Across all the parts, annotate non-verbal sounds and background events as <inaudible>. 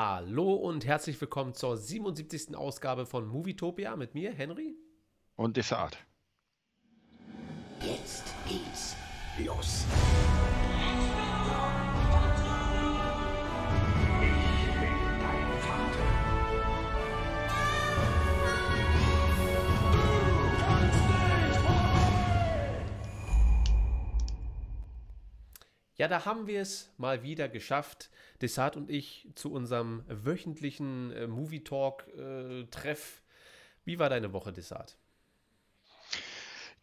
Hallo und herzlich willkommen zur 77. Ausgabe von Movietopia mit mir, Henry. Und Desart. Jetzt geht's los. Ja, da haben wir es mal wieder geschafft, Desart und ich zu unserem wöchentlichen äh, Movie Talk äh, Treff. Wie war deine Woche, Desart?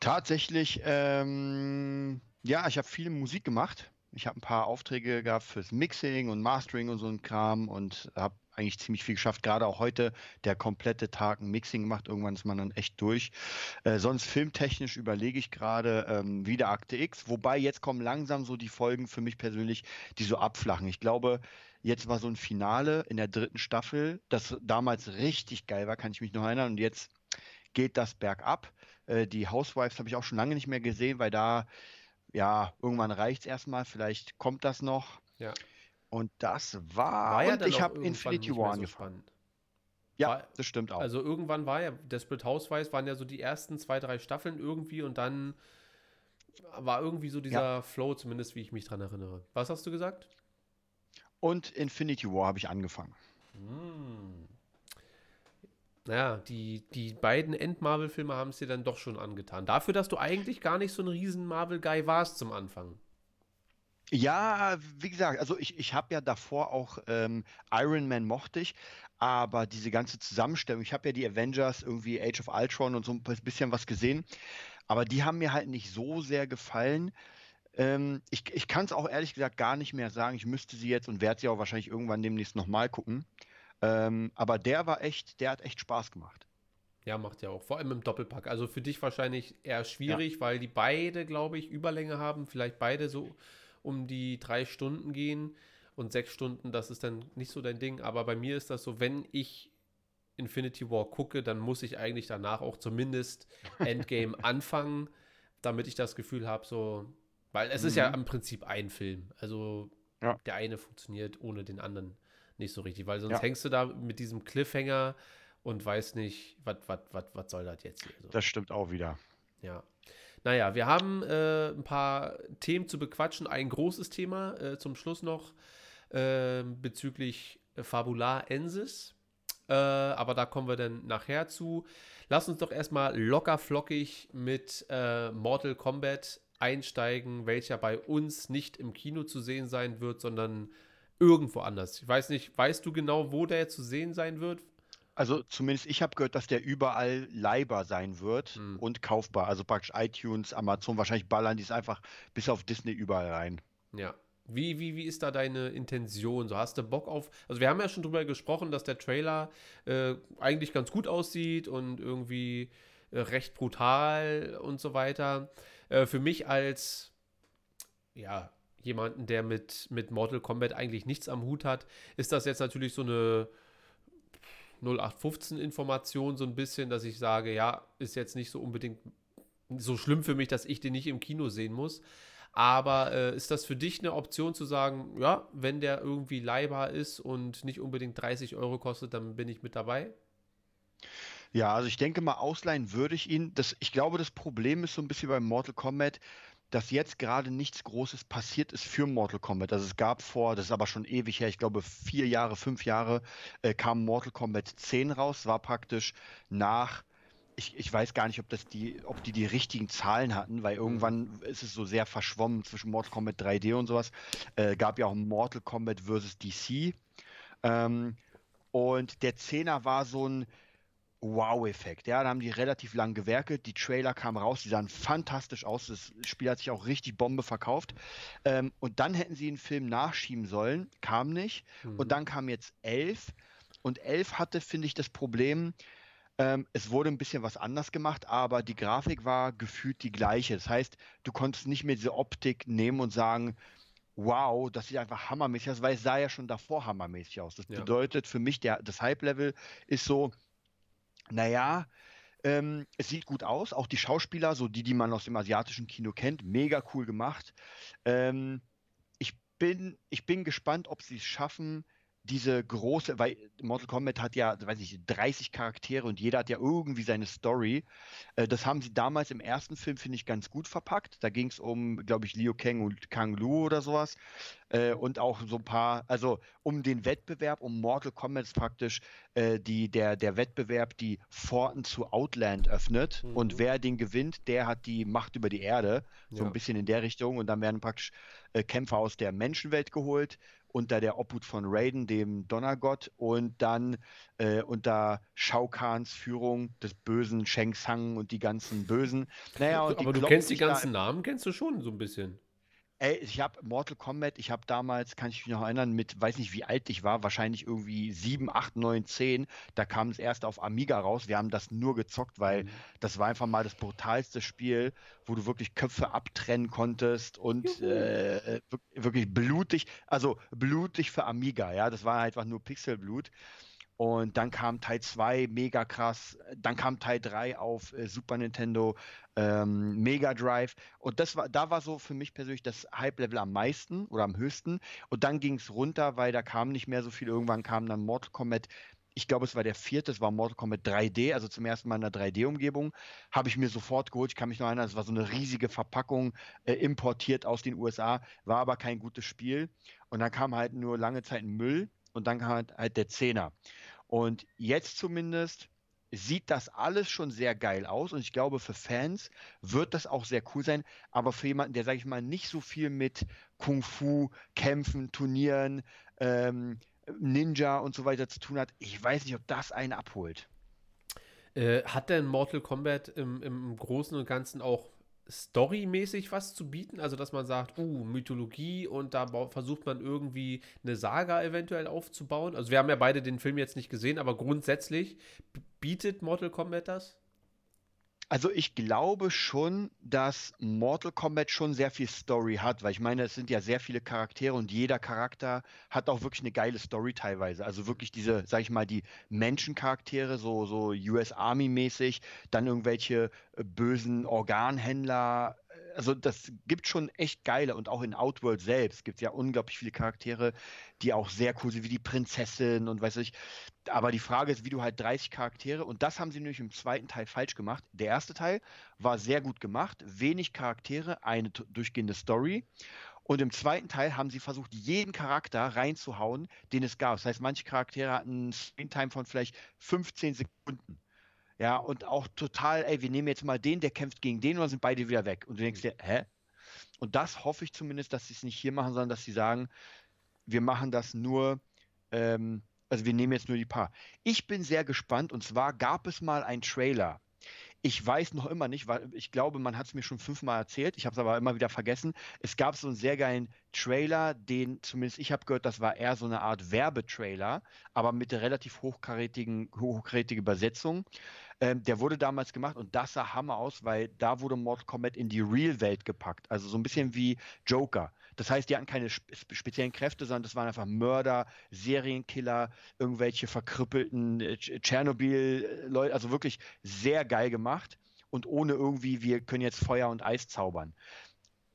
Tatsächlich, ähm, ja, ich habe viel Musik gemacht. Ich habe ein paar Aufträge gehabt fürs Mixing und Mastering und so ein Kram und habe eigentlich ziemlich viel geschafft. Gerade auch heute der komplette Tag ein Mixing gemacht. Irgendwann ist man dann echt durch. Äh, sonst filmtechnisch überlege ich gerade ähm, wieder Akte X. Wobei jetzt kommen langsam so die Folgen für mich persönlich, die so abflachen. Ich glaube, jetzt war so ein Finale in der dritten Staffel, das damals richtig geil war, kann ich mich noch erinnern. Und jetzt geht das bergab. Äh, die Housewives habe ich auch schon lange nicht mehr gesehen, weil da, ja, irgendwann reicht es erstmal. Vielleicht kommt das noch. Ja. Und das war. War ja und ich habe Infinity War so angefangen. Ja, War- das stimmt auch. Also irgendwann war ja Desperate Housewives waren ja so die ersten zwei, drei Staffeln irgendwie und dann war irgendwie so dieser Flow, zumindest wie ich mich dran erinnere. Was hast du gesagt? und Infinity War habe ich angefangen. Naja, die, die beiden End-Marvel-Filme haben es dir dann doch schon angetan. Dafür, dass du eigentlich gar nicht so ein riesen Marvel-Guy warst zum Anfang. Ja, wie gesagt, also ich, ich habe ja davor auch ähm, Iron Man mochte ich, aber diese ganze Zusammenstellung, ich habe ja die Avengers, irgendwie Age of Ultron und so ein bisschen was gesehen, aber die haben mir halt nicht so sehr gefallen. Ähm, ich ich kann es auch ehrlich gesagt gar nicht mehr sagen. Ich müsste sie jetzt und werde sie auch wahrscheinlich irgendwann demnächst nochmal gucken. Ähm, aber der war echt, der hat echt Spaß gemacht. Ja, macht ja auch. Vor allem im Doppelpack. Also für dich wahrscheinlich eher schwierig, weil die beide, glaube ich, Überlänge haben. Vielleicht beide so um die drei Stunden gehen. Und sechs Stunden, das ist dann nicht so dein Ding. Aber bei mir ist das so, wenn ich Infinity War gucke, dann muss ich eigentlich danach auch zumindest <laughs> Endgame anfangen, damit ich das Gefühl habe, so. Weil es ist ja im Prinzip ein Film. Also Ja. der eine funktioniert ohne den anderen nicht so richtig. Weil sonst Ja. hängst du da mit diesem Cliffhanger und weiß nicht, was was soll das jetzt hier? So. Das stimmt auch wieder. Ja. Naja, wir haben äh, ein paar Themen zu bequatschen. Ein großes Thema äh, zum Schluss noch äh, bezüglich Fabular Ensis. Äh, aber da kommen wir dann nachher zu. Lass uns doch erstmal locker flockig mit äh, Mortal Kombat einsteigen, welcher bei uns nicht im Kino zu sehen sein wird, sondern irgendwo anders. Ich weiß nicht, weißt du genau, wo der zu sehen sein wird? Also zumindest ich habe gehört, dass der überall leihbar sein wird Hm. und kaufbar. Also praktisch iTunes, Amazon, wahrscheinlich ballern die es einfach bis auf Disney überall rein. Ja. Wie, wie, wie ist da deine Intention? So hast du Bock auf. Also, wir haben ja schon drüber gesprochen, dass der Trailer äh, eigentlich ganz gut aussieht und irgendwie äh, recht brutal und so weiter. Äh, für mich als ja, jemanden, der mit, mit Mortal Kombat eigentlich nichts am Hut hat, ist das jetzt natürlich so eine 0815-Information, so ein bisschen, dass ich sage, ja, ist jetzt nicht so unbedingt so schlimm für mich, dass ich den nicht im Kino sehen muss. Aber äh, ist das für dich eine Option zu sagen, ja, wenn der irgendwie leihbar ist und nicht unbedingt 30 Euro kostet, dann bin ich mit dabei? Ja, also ich denke mal, ausleihen würde ich ihn. Das, ich glaube, das Problem ist so ein bisschen beim Mortal Kombat, dass jetzt gerade nichts Großes passiert ist für Mortal Kombat. Also es gab vor, das ist aber schon ewig her, ich glaube vier Jahre, fünf Jahre, äh, kam Mortal Kombat 10 raus, war praktisch nach, ich, ich weiß gar nicht, ob das die, ob die die richtigen Zahlen hatten, weil irgendwann ist es so sehr verschwommen zwischen Mortal Kombat 3D und sowas. Äh, gab ja auch Mortal Kombat vs. DC. Ähm, und der Zehner war so ein Wow-Effekt. Ja, da haben die relativ lang gewerkelt. Die Trailer kamen raus, die sahen fantastisch aus. Das Spiel hat sich auch richtig Bombe verkauft. Ähm, und dann hätten sie den Film nachschieben sollen, kam nicht. Und dann kam jetzt 11. Und 11 hatte, finde ich, das Problem, ähm, es wurde ein bisschen was anders gemacht, aber die Grafik war gefühlt die gleiche. Das heißt, du konntest nicht mehr diese Optik nehmen und sagen, wow, das sieht einfach hammermäßig aus, weil es sah ja schon davor hammermäßig aus. Das Ja. bedeutet für mich, der, das Hype-Level ist so, naja, ähm, es sieht gut aus. Auch die Schauspieler, so die, die man aus dem asiatischen Kino kennt, mega cool gemacht. Ähm, ich bin, ich bin gespannt, ob sie es schaffen, diese große, weil Mortal Kombat hat ja, weiß ich, 30 Charaktere und jeder hat ja irgendwie seine Story. Äh, das haben sie damals im ersten Film, finde ich, ganz gut verpackt. Da ging es um, glaube ich, Liu Kang und Kang Lu oder sowas. Äh, und auch so ein paar, also um den Wettbewerb, um Mortal Kombat ist praktisch äh, die, der, der Wettbewerb, die Pforten zu Outland öffnet. Mhm. Und wer den gewinnt, der hat die Macht über die Erde. So Ja. ein bisschen in der Richtung. Und dann werden praktisch Kämpfer aus der Menschenwelt geholt unter der Obhut von Raiden, dem Donnergott, und dann äh, unter Shao Kahns Führung des bösen Shang Tsung und die ganzen Bösen. Naja, und Aber du kennst die ganzen Namen, kennst du schon so ein bisschen. Ey, ich habe Mortal Kombat, ich habe damals, kann ich mich noch erinnern, mit, weiß nicht wie alt ich war, wahrscheinlich irgendwie 7, 8, 9, 10, da kam es erst auf Amiga raus. Wir haben das nur gezockt, weil Mhm. das war einfach mal das brutalste Spiel, wo du wirklich Köpfe abtrennen konntest und äh, wir- wirklich blutig, also blutig für Amiga, ja, das war einfach nur Pixelblut. Und dann kam Teil 2, mega krass. Dann kam Teil 3 auf äh, Super Nintendo, ähm, Mega Drive. Und das war, da war so für mich persönlich das Hype-Level am meisten oder am höchsten. Und dann ging es runter, weil da kam nicht mehr so viel. Irgendwann kam dann Mortal Kombat. Ich glaube, es war der vierte, es war Mortal Kombat 3D, also zum ersten Mal in einer 3D-Umgebung. Habe ich mir sofort geholt. Ich kann mich noch erinnern, es war so eine riesige Verpackung, äh, importiert aus den USA, war aber kein gutes Spiel. Und dann kam halt nur lange Zeit Müll und dann kam halt, halt der Zehner. Und jetzt zumindest sieht das alles schon sehr geil aus und ich glaube, für Fans wird das auch sehr cool sein, aber für jemanden, der, sage ich mal, nicht so viel mit Kung Fu, Kämpfen, Turnieren, ähm, Ninja und so weiter zu tun hat, ich weiß nicht, ob das einen abholt. Äh, hat denn Mortal Kombat im, im Großen und Ganzen auch storymäßig was zu bieten? Also, dass man sagt, uh, Mythologie und da versucht man irgendwie eine Saga eventuell aufzubauen. Also, wir haben ja beide den Film jetzt nicht gesehen, aber grundsätzlich bietet Mortal Kombat das? Also ich glaube schon, dass Mortal Kombat schon sehr viel Story hat, weil ich meine, es sind ja sehr viele Charaktere und jeder Charakter hat auch wirklich eine geile Story teilweise. Also wirklich diese, sag ich mal, die Menschencharaktere, so, so US Army mäßig, dann irgendwelche äh, bösen Organhändler. Also das gibt schon echt geile und auch in Outworld selbst gibt es ja unglaublich viele Charaktere, die auch sehr cool sind, wie die Prinzessin und weiß ich. Aber die Frage ist, wie du halt 30 Charaktere, und das haben sie nämlich im zweiten Teil falsch gemacht. Der erste Teil war sehr gut gemacht, wenig Charaktere, eine durchgehende Story. Und im zweiten Teil haben sie versucht, jeden Charakter reinzuhauen, den es gab. Das heißt, manche Charaktere hatten einen Screentime von vielleicht 15 Sekunden. Ja, und auch total, ey, wir nehmen jetzt mal den, der kämpft gegen den und dann sind beide wieder weg. Und du denkst dir, hä? Und das hoffe ich zumindest, dass sie es nicht hier machen, sondern dass sie sagen, wir machen das nur, ähm, also wir nehmen jetzt nur die paar. Ich bin sehr gespannt und zwar gab es mal einen Trailer. Ich weiß noch immer nicht, weil ich glaube, man hat es mir schon fünfmal erzählt. Ich habe es aber immer wieder vergessen. Es gab so einen sehr geilen Trailer, den zumindest ich habe gehört, das war eher so eine Art Werbetrailer, aber mit der relativ hochkarätigen, hochkarätige Übersetzung. Ähm, der wurde damals gemacht und das sah Hammer aus, weil da wurde Mortal Kombat in die Real-Welt gepackt. Also so ein bisschen wie Joker. Das heißt, die hatten keine spe speziellen Kräfte, sondern das waren einfach Mörder, Serienkiller, irgendwelche verkrüppelten äh, Tsch- Tschernobyl-Leute. Also wirklich sehr geil gemacht und ohne irgendwie, wir können jetzt Feuer und Eis zaubern.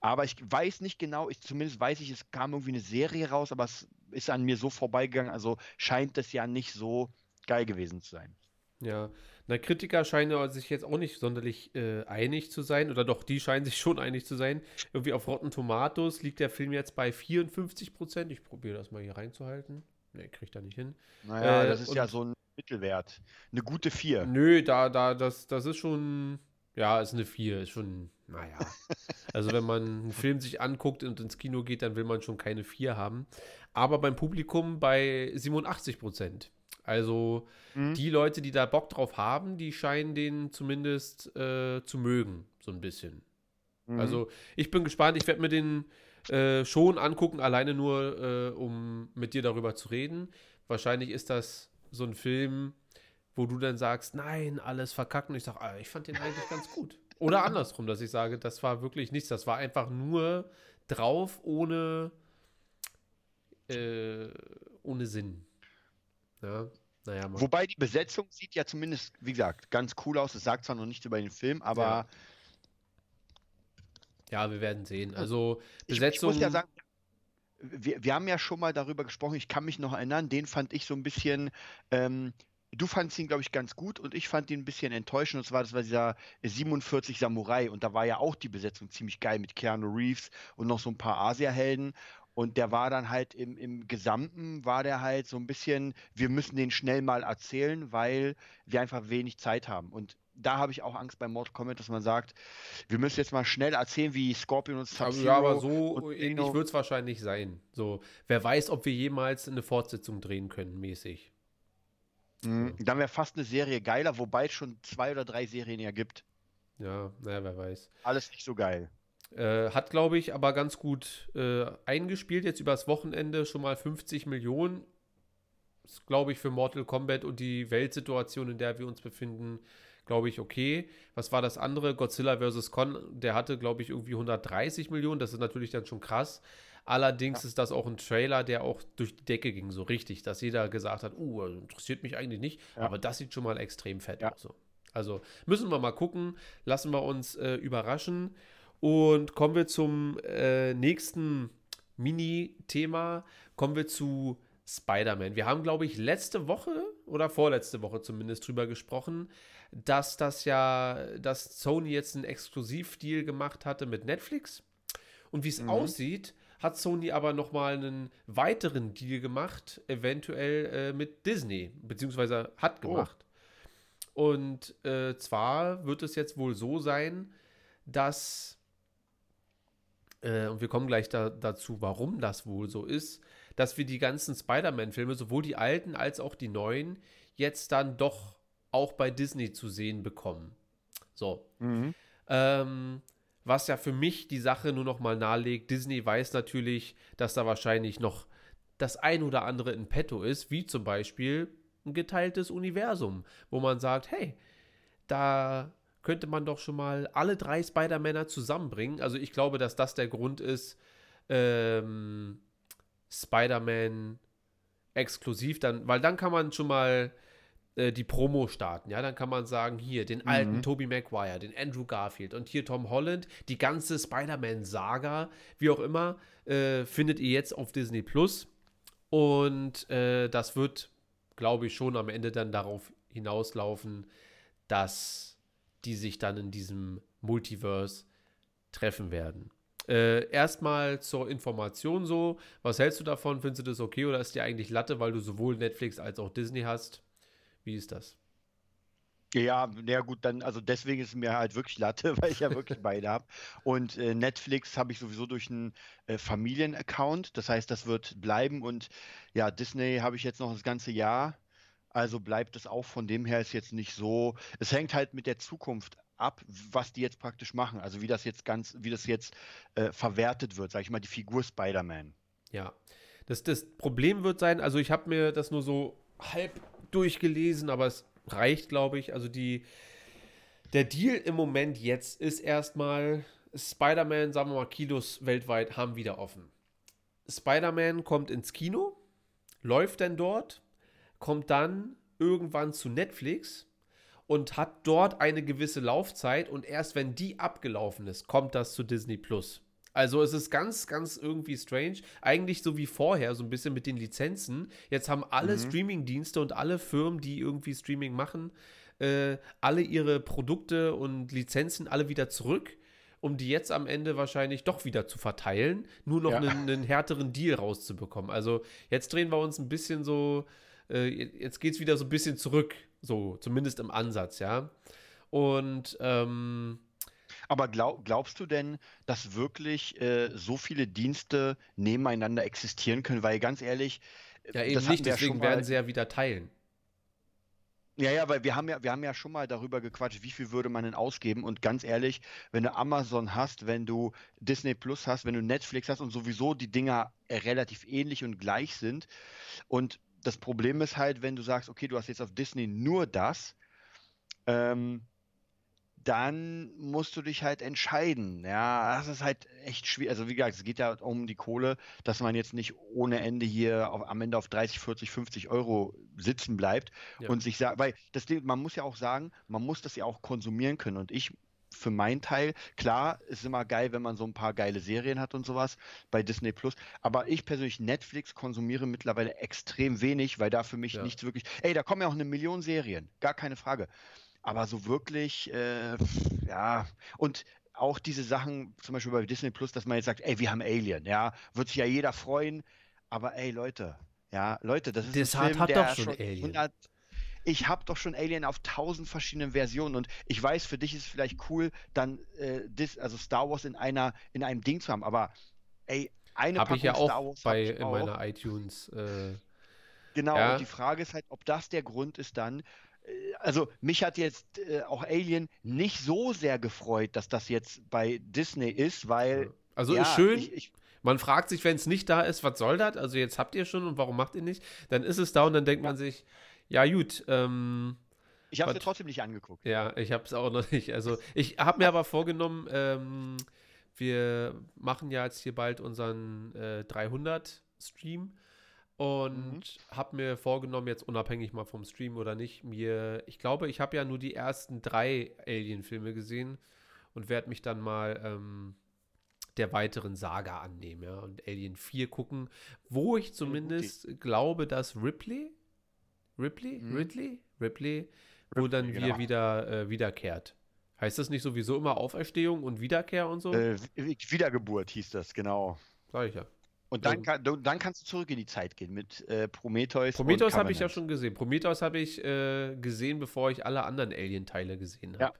Aber ich weiß nicht genau, ich, zumindest weiß ich, es kam irgendwie eine Serie raus, aber es ist an mir so vorbeigegangen, also scheint das ja nicht so geil gewesen zu sein. Ja, na, Kritiker scheinen sich jetzt auch nicht sonderlich äh, einig zu sein, oder doch, die scheinen sich schon einig zu sein. Irgendwie auf Rotten Tomatoes liegt der Film jetzt bei 54 Prozent. Ich probiere das mal hier reinzuhalten. Ne, kriegt er nicht hin. Naja, Äh, das ist ja so ein Mittelwert. Eine gute 4. Nö, da, da, das, das ist schon, ja, ist eine 4, ist schon, naja. <laughs> Also wenn man einen Film sich anguckt und ins Kino geht, dann will man schon keine 4 haben. Aber beim Publikum bei 87 Prozent. Also Mhm. die Leute, die da Bock drauf haben, die scheinen den zumindest äh, zu mögen, so ein bisschen. Mhm. Also ich bin gespannt, ich werde mir den äh, schon angucken, alleine nur, äh, um mit dir darüber zu reden. Wahrscheinlich ist das so ein Film, wo du dann sagst, nein, alles verkackt und ich sage, ah, ich fand den eigentlich ganz gut. Oder andersrum, dass ich sage, das war wirklich nichts, das war einfach nur drauf ohne, äh, ohne Sinn. Ja, naja. Wobei die Besetzung sieht ja zumindest, wie gesagt, ganz cool aus. Es sagt zwar noch nichts über den Film, aber Ja. Ja, wir werden sehen. Also ich, ich Besetzung. muss ja sagen, wir, wir haben ja schon mal darüber gesprochen, ich kann mich noch erinnern, den fand ich so ein bisschen, ähm, du fandst ihn, glaube ich, ganz gut und ich fand ihn ein bisschen enttäuschend. Und zwar, das war dieser 47 Samurai und da war ja auch die Besetzung ziemlich geil mit Keanu Reeves und noch so ein paar Asia-Helden. Und der war dann halt im, im Gesamten, war der halt so ein bisschen, wir müssen den schnell mal erzählen, weil wir einfach wenig Zeit haben. Und da habe ich auch Angst bei Mortal Kombat, dass man sagt, wir müssen jetzt mal schnell erzählen, wie Scorpion und Sub-Zero Ja, aber so ähnlich wird es wahrscheinlich sein. So, wer weiß, ob wir jemals eine Fortsetzung drehen können, mäßig. Mhm. Dann wäre fast eine Serie geiler, wobei es schon zwei oder drei Serien ja gibt. Ja, naja, wer weiß. Alles nicht so geil. Äh, hat, glaube ich, aber ganz gut äh, eingespielt. Jetzt übers Wochenende schon mal 50 Millionen. Ist, glaube ich, für Mortal Kombat und die Weltsituation, in der wir uns befinden, glaube ich, okay. Was war das andere? Godzilla vs. Con, der hatte, glaube ich, irgendwie 130 Millionen. Das ist natürlich dann schon krass. Allerdings ja. ist das auch ein Trailer, der auch durch die Decke ging, so richtig, dass jeder gesagt hat, uh, interessiert mich eigentlich nicht, ja. aber das sieht schon mal extrem fett aus. So. Also müssen wir mal gucken, lassen wir uns äh, überraschen. Und kommen wir zum äh, nächsten Mini-Thema. Kommen wir zu Spider-Man. Wir haben, glaube ich, letzte Woche oder vorletzte Woche zumindest drüber gesprochen, dass das ja, dass Sony jetzt einen Exklusivdeal gemacht hatte mit Netflix. Und wie es mhm. aussieht, hat Sony aber noch mal einen weiteren Deal gemacht, eventuell äh, mit Disney, beziehungsweise hat oh. gemacht. Oh. Und äh, zwar wird es jetzt wohl so sein, dass äh, und wir kommen gleich da, dazu, warum das wohl so ist, dass wir die ganzen Spider-Man-Filme, sowohl die alten als auch die neuen, jetzt dann doch auch bei Disney zu sehen bekommen. So. Mhm. Ähm, was ja für mich die Sache nur noch mal nahelegt, Disney weiß natürlich, dass da wahrscheinlich noch das ein oder andere in petto ist, wie zum Beispiel ein geteiltes Universum, wo man sagt, hey, da könnte man doch schon mal alle drei Spider-Männer zusammenbringen. Also ich glaube, dass das der Grund ist, ähm, Spider-Man exklusiv dann, weil dann kann man schon mal äh, die Promo starten, ja, dann kann man sagen, hier, den alten mhm. Tobey Maguire, den Andrew Garfield und hier Tom Holland, die ganze Spider-Man-Saga, wie auch immer, äh, findet ihr jetzt auf Disney Plus und äh, das wird, glaube ich, schon am Ende dann darauf hinauslaufen, dass die sich dann in diesem Multiverse treffen werden. Äh, erstmal zur Information so, was hältst du davon? Findest du das okay oder ist dir eigentlich Latte, weil du sowohl Netflix als auch Disney hast? Wie ist das? Ja, ja gut, dann, also deswegen ist es mir halt wirklich Latte, <laughs> weil ich ja wirklich <laughs> beide habe. Und äh, Netflix habe ich sowieso durch einen äh, Familienaccount, das heißt, das wird bleiben. Und ja, Disney habe ich jetzt noch das ganze Jahr. Also bleibt es auch von dem her ist jetzt nicht so. Es hängt halt mit der Zukunft ab, was die jetzt praktisch machen. Also wie das jetzt ganz, wie das jetzt äh, verwertet wird, sag ich mal, die Figur Spider-Man. Ja. Das, das Problem wird sein, also ich habe mir das nur so halb durchgelesen, aber es reicht, glaube ich. Also die, der Deal im Moment jetzt ist erstmal, Spider-Man, sagen wir mal, Kinos weltweit haben wieder offen. Spider-Man kommt ins Kino, läuft denn dort, kommt dann irgendwann zu Netflix und hat dort eine gewisse Laufzeit und erst wenn die abgelaufen ist, kommt das zu Disney Plus. Also es ist ganz, ganz irgendwie strange. Eigentlich so wie vorher, so ein bisschen mit den Lizenzen. Jetzt haben alle mhm. Streaming-Dienste und alle Firmen, die irgendwie Streaming machen, äh, alle ihre Produkte und Lizenzen alle wieder zurück, um die jetzt am Ende wahrscheinlich doch wieder zu verteilen, nur noch ja. einen, einen härteren Deal rauszubekommen. Also jetzt drehen wir uns ein bisschen so äh, jetzt geht es wieder so ein bisschen zurück, so zumindest im Ansatz, ja. Und ähm, aber glaub, glaubst du denn, dass wirklich äh, so viele Dienste nebeneinander existieren können? Weil ganz ehrlich, ja eben nicht, deswegen werden sie ja wieder teilen. Ja, ja, weil wir haben ja, wir haben ja schon mal darüber gequatscht, wie viel würde man denn ausgeben. Und ganz ehrlich, wenn du Amazon hast, wenn du Disney Plus hast, wenn du Netflix hast und sowieso die Dinger relativ ähnlich und gleich sind und das Problem ist halt, wenn du sagst, okay, du hast jetzt auf Disney nur das, ähm, dann musst du dich halt entscheiden. Ja, das ist halt echt schwierig. Also wie gesagt, es geht ja um die Kohle, dass man jetzt nicht ohne Ende hier auf, am Ende auf 30, 40, 50 Euro sitzen bleibt ja. und sich sagt, weil das Ding, man muss ja auch sagen, man muss das ja auch konsumieren können. Und ich für meinen Teil. Klar, ist immer geil, wenn man so ein paar geile Serien hat und sowas bei Disney Plus. Aber ich persönlich, Netflix konsumiere mittlerweile extrem wenig, weil da für mich Ja. nichts wirklich. Ey, da kommen ja auch eine Million Serien, gar keine Frage. Aber so wirklich, äh, ja, und auch diese Sachen, zum Beispiel bei Disney Plus, dass man jetzt sagt, ey, wir haben Alien, ja, wird sich ja jeder freuen. Aber ey, Leute, ja, Leute, das ist Das ein hat- Film, hat der doch schon Alien. 100 ich habe doch schon Alien auf tausend verschiedenen Versionen und ich weiß, für dich ist es vielleicht cool, dann äh, dis, also Star Wars in einer in einem Ding zu haben, aber ey, eine Habe ich ja auch bei in meiner iTunes. Äh, Genau, Ja. und die Frage ist halt, ob das der Grund ist dann. Äh, Also mich hat jetzt äh, auch Alien nicht so sehr gefreut, dass das jetzt bei Disney ist, weil also ja, ist schön. Ich, ich, Man fragt sich, wenn es nicht da ist, was soll das? Also jetzt habt ihr schon und warum macht ihr nicht? Dann ist es da und dann denkt man sich, ja gut, ähm, ich habe es trotzdem nicht angeguckt. ja, ich habe es auch noch nicht. Also ich habe mir aber vorgenommen, ähm, wir machen ja jetzt hier bald unseren äh, 300 Stream und Mhm. habe mir vorgenommen, jetzt unabhängig mal vom Stream oder nicht, mir, ich glaube, ich habe ja nur die ersten drei Alien-Filme gesehen und werde mich dann mal ähm, der weiteren Saga annehmen, ja, und Alien 4 gucken, wo ich zumindest glaube, dass Ripley, Ripley, Mhm. Ridley, Ripley, wo dann Ripley, wir genau. wieder äh, wiederkehrt. Heißt das nicht sowieso immer Auferstehung und Wiederkehr und so? Äh, Wi- Wiedergeburt hieß das, genau. Sag ich ja. Und dann, kann, dann kannst du zurück in die Zeit gehen mit äh, Prometheus. Prometheus habe ich ja schon gesehen. Prometheus habe ich äh, gesehen, bevor ich alle anderen Alien-Teile gesehen Ja. habe.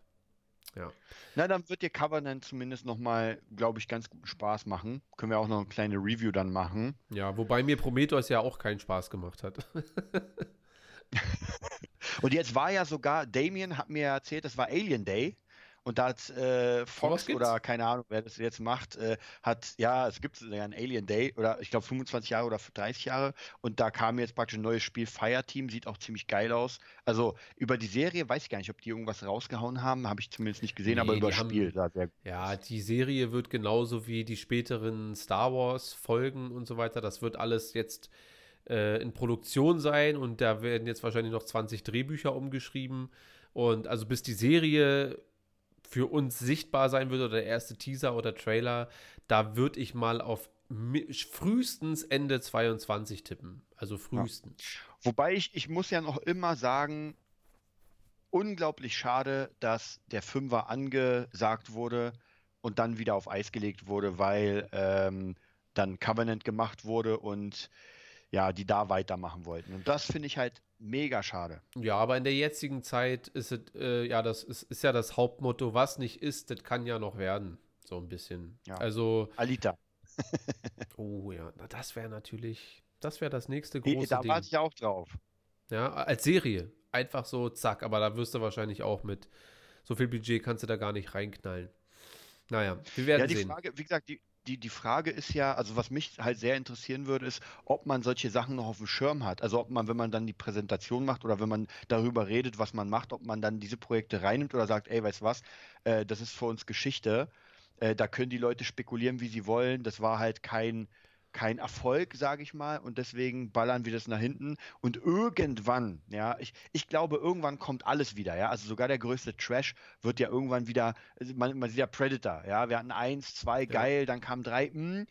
Ja. Na, dann wird dir Covenant zumindest nochmal, glaube ich, ganz guten Spaß machen. Können wir auch noch eine kleine Review dann machen. ja, wobei mir Prometheus ja auch keinen Spaß gemacht hat. <laughs> Und jetzt war ja sogar, Damien hat mir erzählt, das war Alien Day. Und da hat äh, Fox oder keine Ahnung, wer das jetzt macht, äh, hat, ja, es gibt ja ein Alien Day oder ich glaube 25 Jahre oder 30 Jahre. Und da kam jetzt praktisch ein neues Spiel, Fireteam, sieht auch ziemlich geil aus. Also über die Serie weiß ich gar nicht, ob die irgendwas rausgehauen haben, habe ich zumindest nicht gesehen, aber Nee, über die das Spiel sah sehr gut. Ja, die Serie wird genauso wie die späteren Star Wars-Folgen und so weiter. Das wird alles jetzt äh, in Produktion sein und da werden jetzt wahrscheinlich noch 20 Drehbücher umgeschrieben. Und also bis die Serie für uns sichtbar sein wird oder der erste Teaser oder Trailer, da würde ich mal auf frühestens Ende 22 tippen. Also frühestens. Wobei ich, ich muss ja noch immer sagen, unglaublich schade, dass der Fünfer angesagt wurde und dann wieder auf Eis gelegt wurde, weil ähm, dann Covenant gemacht wurde und ja, die da weitermachen wollten. Und das finde ich halt mega schade. Ja, aber in der jetzigen Zeit ist es, äh, ja, das ist, ist ja das Hauptmotto, was nicht ist, das kann ja noch werden. So ein bisschen. Ja. Also, Alita, <laughs> oh ja, na, das wäre natürlich, das wäre das nächste große da Ding. warte ich auch drauf. Ja, als Serie. Einfach so, zack, aber da wirst du wahrscheinlich auch mit so viel Budget kannst du da gar nicht reinknallen. Naja, wir werden Ja, die sehen. Frage, wie gesagt, die, die, die Frage ist ja, also was mich halt sehr interessieren würde, ist, ob man solche Sachen noch auf dem Schirm hat. Also ob man, wenn man dann die Präsentation macht oder wenn man darüber redet, was man macht, ob man dann diese Projekte reinnimmt oder sagt, ey, weißt du was, äh, das ist für uns Geschichte. Äh, da können die Leute spekulieren, wie sie wollen. Das war halt kein, kein Erfolg, sage ich mal, und deswegen ballern wir das nach hinten. Und irgendwann, ja, ich, ich glaube, irgendwann kommt alles wieder, ja. Also sogar der größte Trash wird ja irgendwann wieder, also man, man sieht ja Predator, ja. Wir hatten eins, zwei, geil, dann kam drei, mh,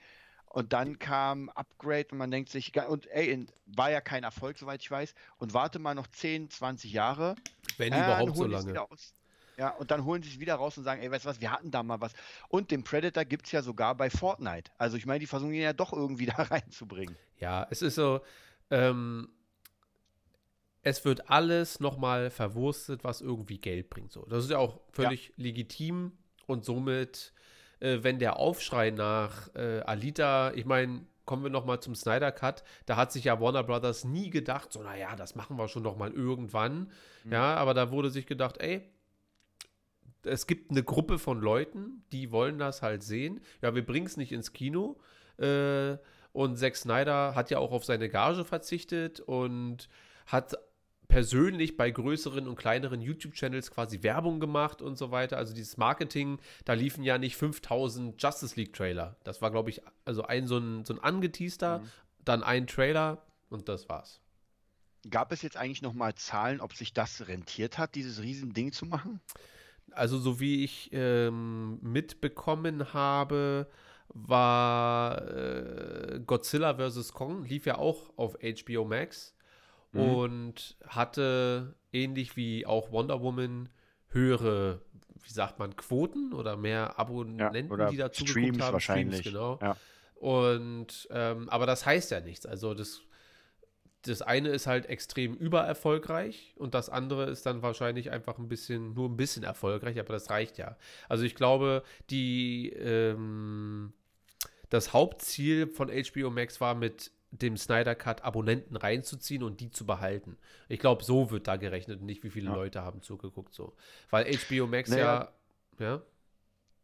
und dann kam Upgrade und man denkt sich, und ey, war ja kein Erfolg, soweit ich weiß, und warte mal noch 10, 20 Jahre. Wenn Ja, dann überhaupt so lange. aus. Ja, und dann holen sie es wieder raus und sagen, ey, weißt du was, wir hatten da mal was. Und den Predator gibt es ja sogar bei Fortnite. Also ich meine, die versuchen ihn ja doch irgendwie <laughs> da reinzubringen. Ja, es ist so, ähm, es wird alles nochmal verwurstet, was irgendwie Geld bringt. So. Das ist ja auch völlig legitim und somit, äh, wenn der Aufschrei nach äh, Alita, ich meine, kommen wir nochmal zum Snyder Cut, da hat sich ja Warner Brothers nie gedacht, so, naja, das machen wir schon nochmal irgendwann. Ja, aber da wurde sich gedacht, ey, es gibt eine Gruppe von Leuten, die wollen das halt sehen. Ja, wir bringen es nicht ins Kino. Äh, und Zack Snyder hat ja auch auf seine Gage verzichtet und hat persönlich bei größeren und kleineren YouTube-Channels quasi Werbung gemacht und so weiter. Also dieses Marketing, da liefen ja nicht 5000 Justice League-Trailer. Das war, glaube ich, also ein so ein, so ein angeteaster, dann ein Trailer und das war's. Gab es jetzt eigentlich nochmal Zahlen, ob sich das rentiert hat, dieses Riesending zu machen? Also so wie ich ähm, mitbekommen habe, war äh, Godzilla vs. Kong, lief ja auch auf HBO Max mhm. und hatte ähnlich wie auch Wonder Woman höhere, wie sagt man, Quoten oder mehr Abonnenten, ja, die dazu Streams haben. Wahrscheinlich. Streams, genau. Ja. Und ähm, aber das heißt ja nichts. Also das, das eine ist halt extrem übererfolgreich und das andere ist dann wahrscheinlich einfach ein bisschen, nur ein bisschen erfolgreich, aber das reicht ja. Also ich glaube, die ähm, das Hauptziel von HBO Max war mit dem Snyder Cut Abonnenten reinzuziehen und die zu behalten. Ich glaube, so wird da gerechnet und nicht, wie viele ja. Leute haben zugeguckt so. Weil HBO Max naja. ja, ja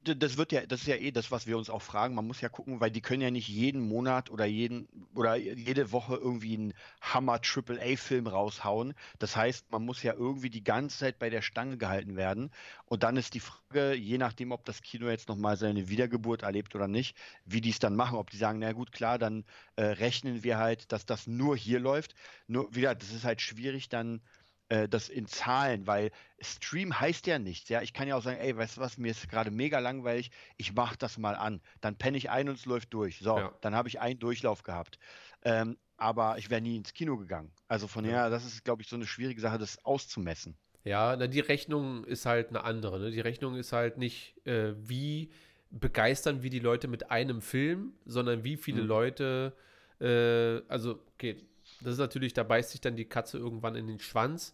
das wird ja, das ist ja eh das, was wir uns auch fragen. Man muss ja gucken, weil die können ja nicht jeden Monat oder jeden oder jede Woche irgendwie einen Hammer Triple A Film raushauen. Das heißt, man muss ja irgendwie die ganze Zeit bei der Stange gehalten werden. Und dann ist die Frage, je nachdem, ob das Kino jetzt nochmal seine Wiedergeburt erlebt oder nicht, wie die es dann machen. Ob die sagen, na gut, klar, dann äh, rechnen wir halt, dass das nur hier läuft. Nur wieder, das ist halt schwierig dann äh, das in Zahlen, weil Stream heißt ja nichts. Ja, ich kann ja auch sagen, ey, weißt du was, mir ist gerade mega langweilig, ich mache das mal an. Dann penne ich ein und es läuft durch. So, ja. dann habe ich einen Durchlauf gehabt. Ähm, aber ich wäre nie ins Kino gegangen. Also von ja. das ist, glaube ich, so eine schwierige Sache, das auszumessen. Ja, na, die Rechnung ist halt eine andere. Ne? Die Rechnung ist halt nicht, äh, wie begeistern wir die Leute mit einem Film, sondern wie viele mhm. Leute, äh, also, okay, das ist natürlich, da beißt sich dann die Katze irgendwann in den Schwanz.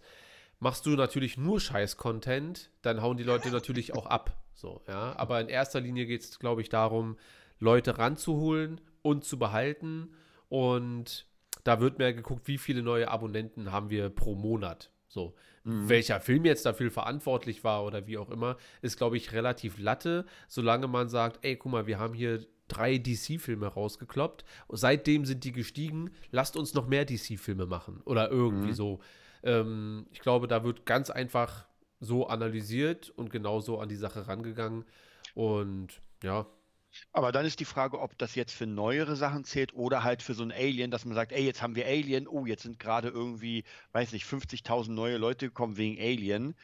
Machst du natürlich nur Scheiß-Content, dann hauen die Leute natürlich auch ab. So, ja. Aber in erster Linie geht es, glaube ich, darum, Leute ranzuholen und zu behalten. Und da wird mehr geguckt, wie viele neue Abonnenten haben wir pro Monat. So, mhm. welcher Film jetzt dafür verantwortlich war oder wie auch immer, ist, glaube ich, relativ latte, solange man sagt, ey, guck mal, wir haben hier drei DC-Filme rausgekloppt. Seitdem sind die gestiegen. Lasst uns noch mehr DC-Filme machen. Oder irgendwie mhm. so. Ähm, ich glaube, da wird ganz einfach so analysiert und genauso an die Sache rangegangen. Und ja. Aber dann ist die Frage, ob das jetzt für neuere Sachen zählt oder halt für so ein Alien, dass man sagt, ey, jetzt haben wir Alien, oh, jetzt sind gerade irgendwie, weiß nicht, 50.000 neue Leute gekommen wegen Alien.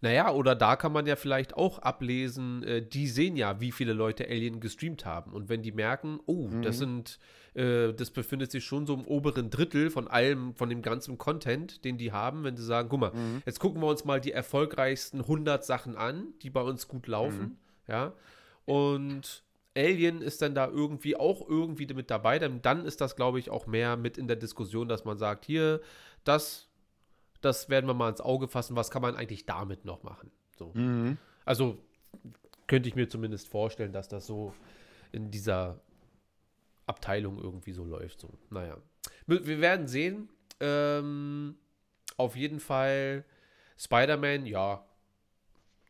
Naja, oder da kann man ja vielleicht auch ablesen, äh, die sehen ja, wie viele Leute Alien gestreamt haben. Und wenn die merken, oh, mhm. das sind, äh, das befindet sich schon so im oberen Drittel von allem, von dem ganzen Content, den die haben, wenn sie sagen, guck mal, mhm. jetzt gucken wir uns mal die erfolgreichsten 100 Sachen an, die bei uns gut laufen, mhm. ja. Und Alien ist dann da irgendwie auch irgendwie mit dabei, denn dann ist das, glaube ich, auch mehr mit in der Diskussion, dass man sagt, hier, das das werden wir mal ins Auge fassen. Was kann man eigentlich damit noch machen? So. Mhm. Also könnte ich mir zumindest vorstellen, dass das so in dieser Abteilung irgendwie so läuft. So. Naja. Wir werden sehen. Ähm, auf jeden Fall Spider-Man, ja,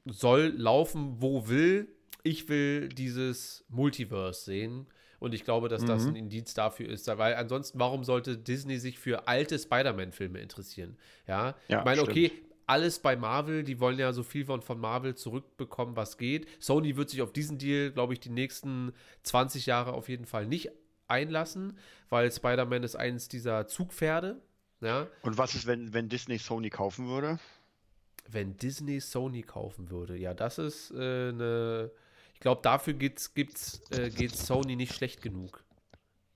soll laufen, wo will. Ich will dieses Multiverse sehen. Und ich glaube, dass das mhm. ein Indiz dafür ist, weil ansonsten, warum sollte Disney sich für alte Spider-Man-Filme interessieren? Ja, ja ich meine, okay, alles bei Marvel, die wollen ja so viel von, von Marvel zurückbekommen, was geht. Sony wird sich auf diesen Deal, glaube ich, die nächsten 20 Jahre auf jeden Fall nicht einlassen, weil Spider-Man ist eines dieser Zugpferde. Ja. Und was ist, wenn, wenn Disney Sony kaufen würde? Wenn Disney Sony kaufen würde, ja, das ist äh, eine ich glaube, dafür gibt's, gibt's, äh, geht Sony nicht schlecht genug.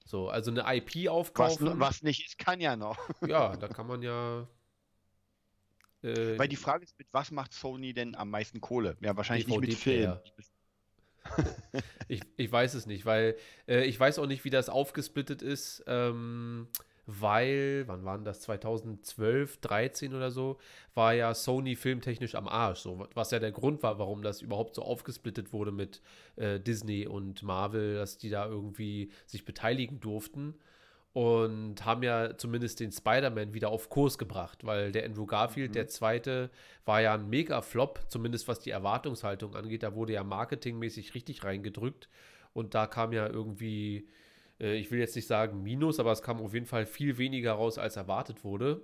So, also eine IP aufkaufen. Was, was nicht ist, kann ja noch. <laughs> ja, da kann man ja. Äh, Weil die Frage ist, mit was macht Sony denn am meisten Kohle? Ja, wahrscheinlich nicht mit Film. ich, ich weiß es nicht, weil äh, ich weiß auch nicht, wie das aufgesplittet ist. Ähm, weil, wann waren das, 2012, 13 oder so, war ja Sony filmtechnisch am Arsch, so, was ja der Grund war, warum das überhaupt so aufgesplittet wurde mit äh, Disney und Marvel, dass die da irgendwie sich beteiligen durften und haben ja zumindest den Spider-Man wieder auf Kurs gebracht, weil der Andrew Garfield, mhm. der zweite, war ja ein Mega-Flop, zumindest was die Erwartungshaltung angeht, da wurde ja marketingmäßig richtig reingedrückt und da kam ja irgendwie äh, ich will jetzt nicht sagen Minus, aber es kam auf jeden Fall viel weniger raus, als erwartet wurde.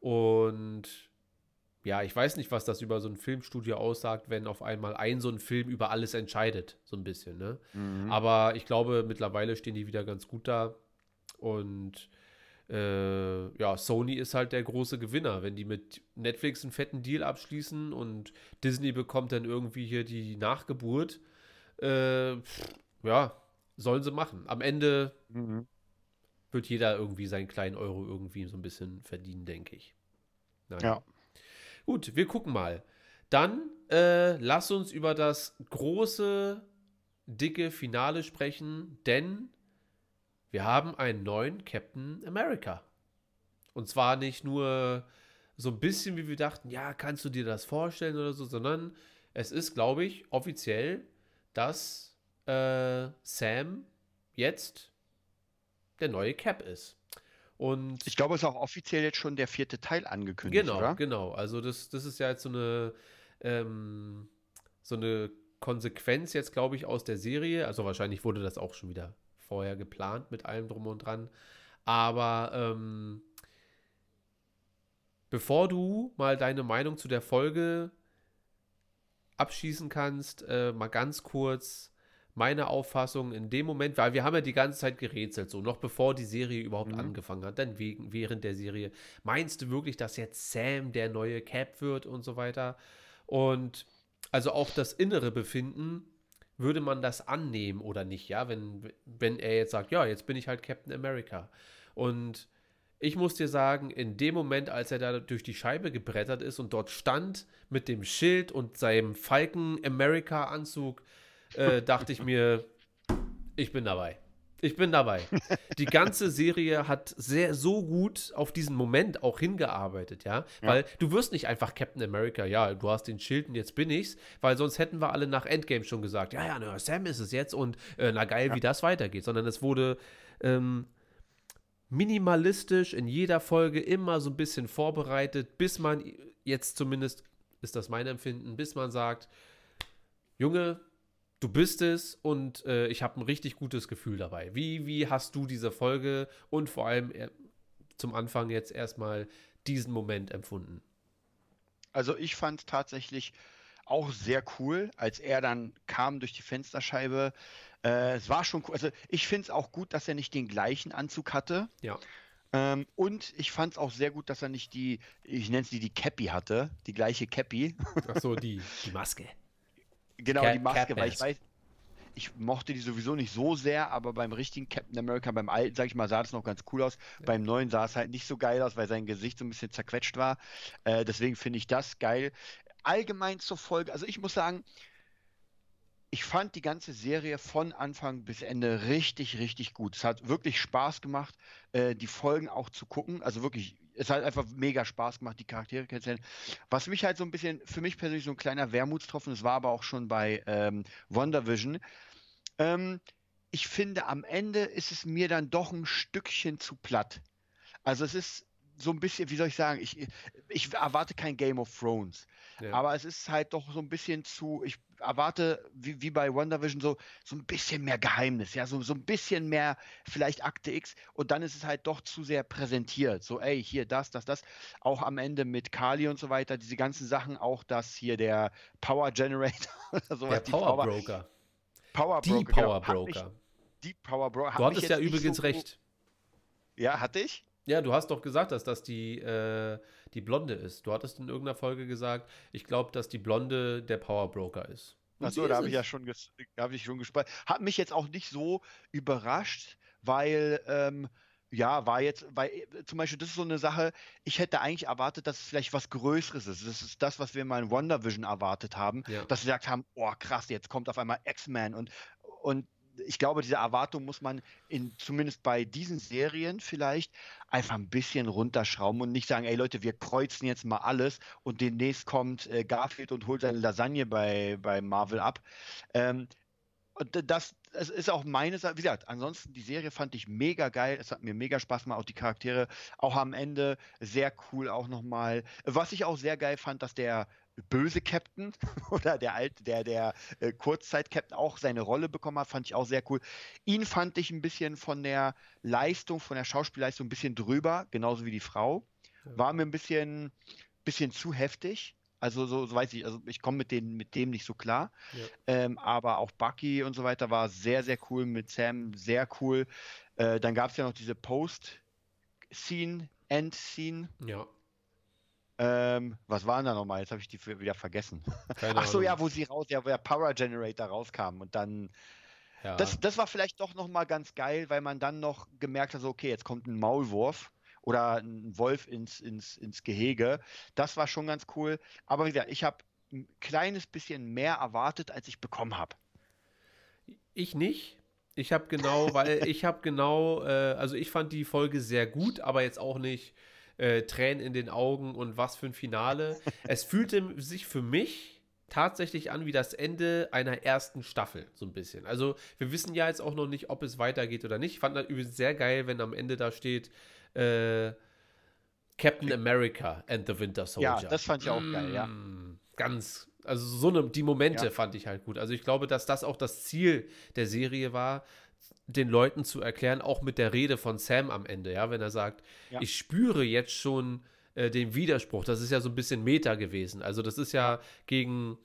Und ja, ich weiß nicht, was das über so ein Filmstudio aussagt, wenn auf einmal ein so ein Film über alles entscheidet, so ein bisschen, ne? Mhm. Aber ich glaube, mittlerweile stehen die wieder ganz gut da. Und äh, ja, Sony ist halt der große Gewinner. Wenn die mit Netflix einen fetten Deal abschließen und Disney bekommt dann irgendwie hier die Nachgeburt, äh, pff, ja, sollen sie machen. Am Ende Mhm. wird jeder irgendwie seinen kleinen Euro irgendwie so ein bisschen verdienen, denke ich. Naja. Ja. Gut, wir gucken mal. Dann äh, lass uns über das große, dicke Finale sprechen, denn wir haben einen neuen Captain America. Und zwar nicht nur so ein bisschen, wie wir dachten, ja, kannst du dir das vorstellen oder so, sondern es ist, glaube ich, offiziell, dass äh, Sam jetzt der neue Cap ist. Und Ich glaube, es ist auch offiziell jetzt schon der vierte Teil angekündigt, Genau, oder? genau. Also das, das ist ja jetzt so eine, ähm, so eine Konsequenz jetzt, glaube ich, aus der Serie. Also wahrscheinlich wurde das auch schon wieder vorher geplant mit allem drum und dran. Aber ähm, bevor du mal deine Meinung zu der Folge abschießen kannst, äh, mal ganz kurz meine Auffassung in dem Moment, weil wir haben ja die ganze Zeit gerätselt, so noch bevor die Serie überhaupt Mhm. angefangen hat, dann wegen, während der Serie. Meinst du wirklich, dass jetzt Sam der neue Cap wird und so weiter? Und also auch das innere Befinden, würde man das annehmen oder nicht, ja, wenn, wenn er jetzt sagt, ja, jetzt bin ich halt Captain America. Und ich muss dir sagen, in dem Moment, als er da durch die Scheibe gebrettert ist und dort stand mit dem Schild und seinem Falken America Anzug, äh, dachte ich mir, ich bin dabei. Ich bin dabei. Die ganze Serie hat sehr so gut auf diesen Moment auch hingearbeitet, ja? Weil du wirst nicht einfach Captain America, ja, du hast den Schild und jetzt bin ich's, weil sonst hätten wir alle nach Endgame schon gesagt, ja, ja, na, Sam ist es jetzt und äh, na geil, wie das weitergeht, sondern es wurde ähm, minimalistisch in jeder Folge immer so ein bisschen vorbereitet, bis man jetzt zumindest, ist das mein Empfinden, bis man sagt, Junge, du bist es und äh, ich habe ein richtig gutes Gefühl dabei. Wie, wie hast du diese Folge und vor allem äh, zum Anfang jetzt erstmal diesen Moment empfunden? Also ich fand es tatsächlich auch sehr cool, als er dann kam durch die Fensterscheibe. Äh, es war schon cool. Also ich finde es auch gut, dass er nicht den gleichen Anzug hatte. Ja. Ähm, und ich fand es auch sehr gut, dass er nicht die, ich nenne es die, die Cappy hatte, die gleiche Cappy. Ach so, die, die Maske. Genau, Cap- die Maske, Cap weil ich weiß, ich mochte die sowieso nicht so sehr, aber beim richtigen Captain America, beim alten, sag ich mal, sah das noch ganz cool aus. Beim neuen sah es halt nicht so geil aus, weil sein Gesicht so ein bisschen zerquetscht war. Äh, deswegen finde ich das geil. Allgemein zur Folge, also ich muss sagen, ich fand die ganze Serie von Anfang bis Ende richtig, richtig gut. Es hat wirklich Spaß gemacht, äh, die Folgen auch zu gucken. Also wirklich, es hat einfach mega Spaß gemacht, die Charaktere kennenzulernen. Was mich halt so ein bisschen, für mich persönlich so ein kleiner Wermutstropfen, das war aber auch schon bei ähm, WandaVision. Ähm, ich finde, am Ende ist es mir dann doch ein Stückchen zu platt. Also es ist so ein bisschen, wie soll ich sagen, ich, ich erwarte kein Game of Thrones. Ja. Aber es ist halt doch so ein bisschen zu, ich erwarte, wie, wie bei WandaVision, so, so ein bisschen mehr Geheimnis, ja, so, so ein bisschen mehr vielleicht Akte X und dann ist es halt doch zu sehr präsentiert. So, ey, hier das, das, das. Auch am Ende mit Kali und so weiter, diese ganzen Sachen, auch das hier der Power Generator <laughs> oder sowas. Der Power Power, Broker. Power Die Broker, genau, Power mich- Broker. Die Power Broker. Du hattest ja übrigens so- recht. Ja, hatte ich? Ja, du hast doch gesagt, dass das die, äh, die Blonde ist. Du hattest in irgendeiner Folge gesagt, ich glaube, dass die Blonde der Power Broker ist. Und Achso, da habe ich ja schon, hab ich schon gespannt. Hat mich jetzt auch nicht so überrascht, weil, ähm, ja, war jetzt, weil äh, zum Beispiel, das ist so eine Sache, ich hätte eigentlich erwartet, dass es vielleicht was Größeres ist. Das ist das, was wir mal in WandaVision erwartet haben, Ja. dass sie gesagt haben, oh krass, jetzt kommt auf einmal X-Men und, und ich glaube, diese Erwartung muss man in, zumindest bei diesen Serien vielleicht einfach ein bisschen runterschrauben und nicht sagen, ey Leute, wir kreuzen jetzt mal alles und demnächst kommt äh, Garfield und holt seine Lasagne bei, bei Marvel ab. Ähm, und das, das ist auch meine Sache. Wie gesagt, ansonsten die Serie fand ich mega geil. Es hat mir mega Spaß gemacht. Auch die Charaktere, auch am Ende sehr cool auch nochmal. Was ich auch sehr geil fand, dass der böse Captain <laughs> oder der alte, der, der äh, Kurzzeit-Captain auch seine Rolle bekommen hat, fand ich auch sehr cool. Ihn fand ich ein bisschen von der Leistung, von der Schauspielleistung ein bisschen drüber, genauso wie die Frau. War mir ein bisschen, bisschen zu heftig. Also so, so weiß ich, also ich komme mit, den- mit dem nicht so klar. Ja. Ähm, aber auch Bucky und so weiter war sehr, sehr cool mit Sam, sehr cool. Äh, dann gab es ja noch diese Post, Scene, End-Scene. Ja. Ähm, was waren da nochmal? Jetzt habe ich die wieder vergessen. Keine Ach so, ja, wo sie raus, ja, wo der Power Generator rauskam und dann. Ja. Das, das war vielleicht doch nochmal ganz geil, weil man dann noch gemerkt hat, so, okay, jetzt kommt ein Maulwurf oder ein Wolf ins, ins, ins Gehege. Das war schon ganz cool. Aber wie gesagt, ich habe ein kleines bisschen mehr erwartet, als ich bekommen habe. Ich nicht. Ich habe genau, weil <laughs> ich habe genau, äh, also ich fand die Folge sehr gut, aber jetzt auch nicht äh, Tränen in den Augen und was für ein Finale. <laughs> es fühlte sich für mich tatsächlich an wie das Ende einer ersten Staffel, so ein bisschen. Also wir wissen ja jetzt auch noch nicht, ob es weitergeht oder nicht. Ich fand das übrigens sehr geil, wenn am Ende da steht, äh, Captain America and the Winter Soldier. Ja, das fand ich auch geil, ja. Mm, Ganz, also so eine, die Momente Ja. fand ich halt gut. Also ich glaube, dass das auch das Ziel der Serie war, den Leuten zu erklären, auch mit der Rede von Sam am Ende, ja, wenn er sagt, Ja. ich spüre jetzt schon äh, den Widerspruch. Das ist ja so ein bisschen Meta gewesen. Also das ist ja gegen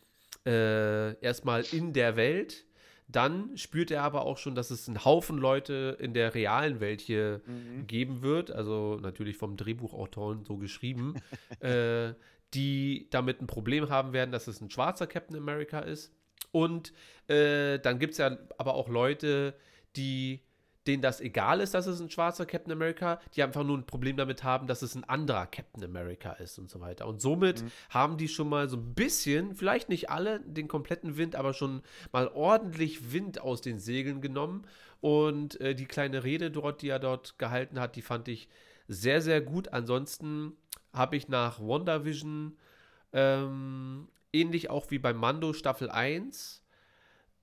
äh, erstmal in der Welt. Dann spürt er aber auch schon, dass es einen Haufen Leute in der realen Welt hier Mhm. geben wird, also natürlich vom Drehbuchautoren so geschrieben, <laughs> äh, die damit ein Problem haben werden, dass es ein schwarzer Captain America ist. Und äh, dann gibt es ja aber auch Leute, die denen das egal ist, dass es ein schwarzer Captain America, die einfach nur ein Problem damit haben, dass es ein anderer Captain America ist und so weiter. Und somit haben die schon mal so ein bisschen, vielleicht nicht alle den kompletten Wind, aber schon mal ordentlich Wind aus den Segeln genommen. Und äh, die kleine Rede dort, die er dort gehalten hat, die fand ich sehr, sehr gut. Ansonsten habe ich nach WandaVision ähm, ähnlich auch wie bei Mando Staffel 1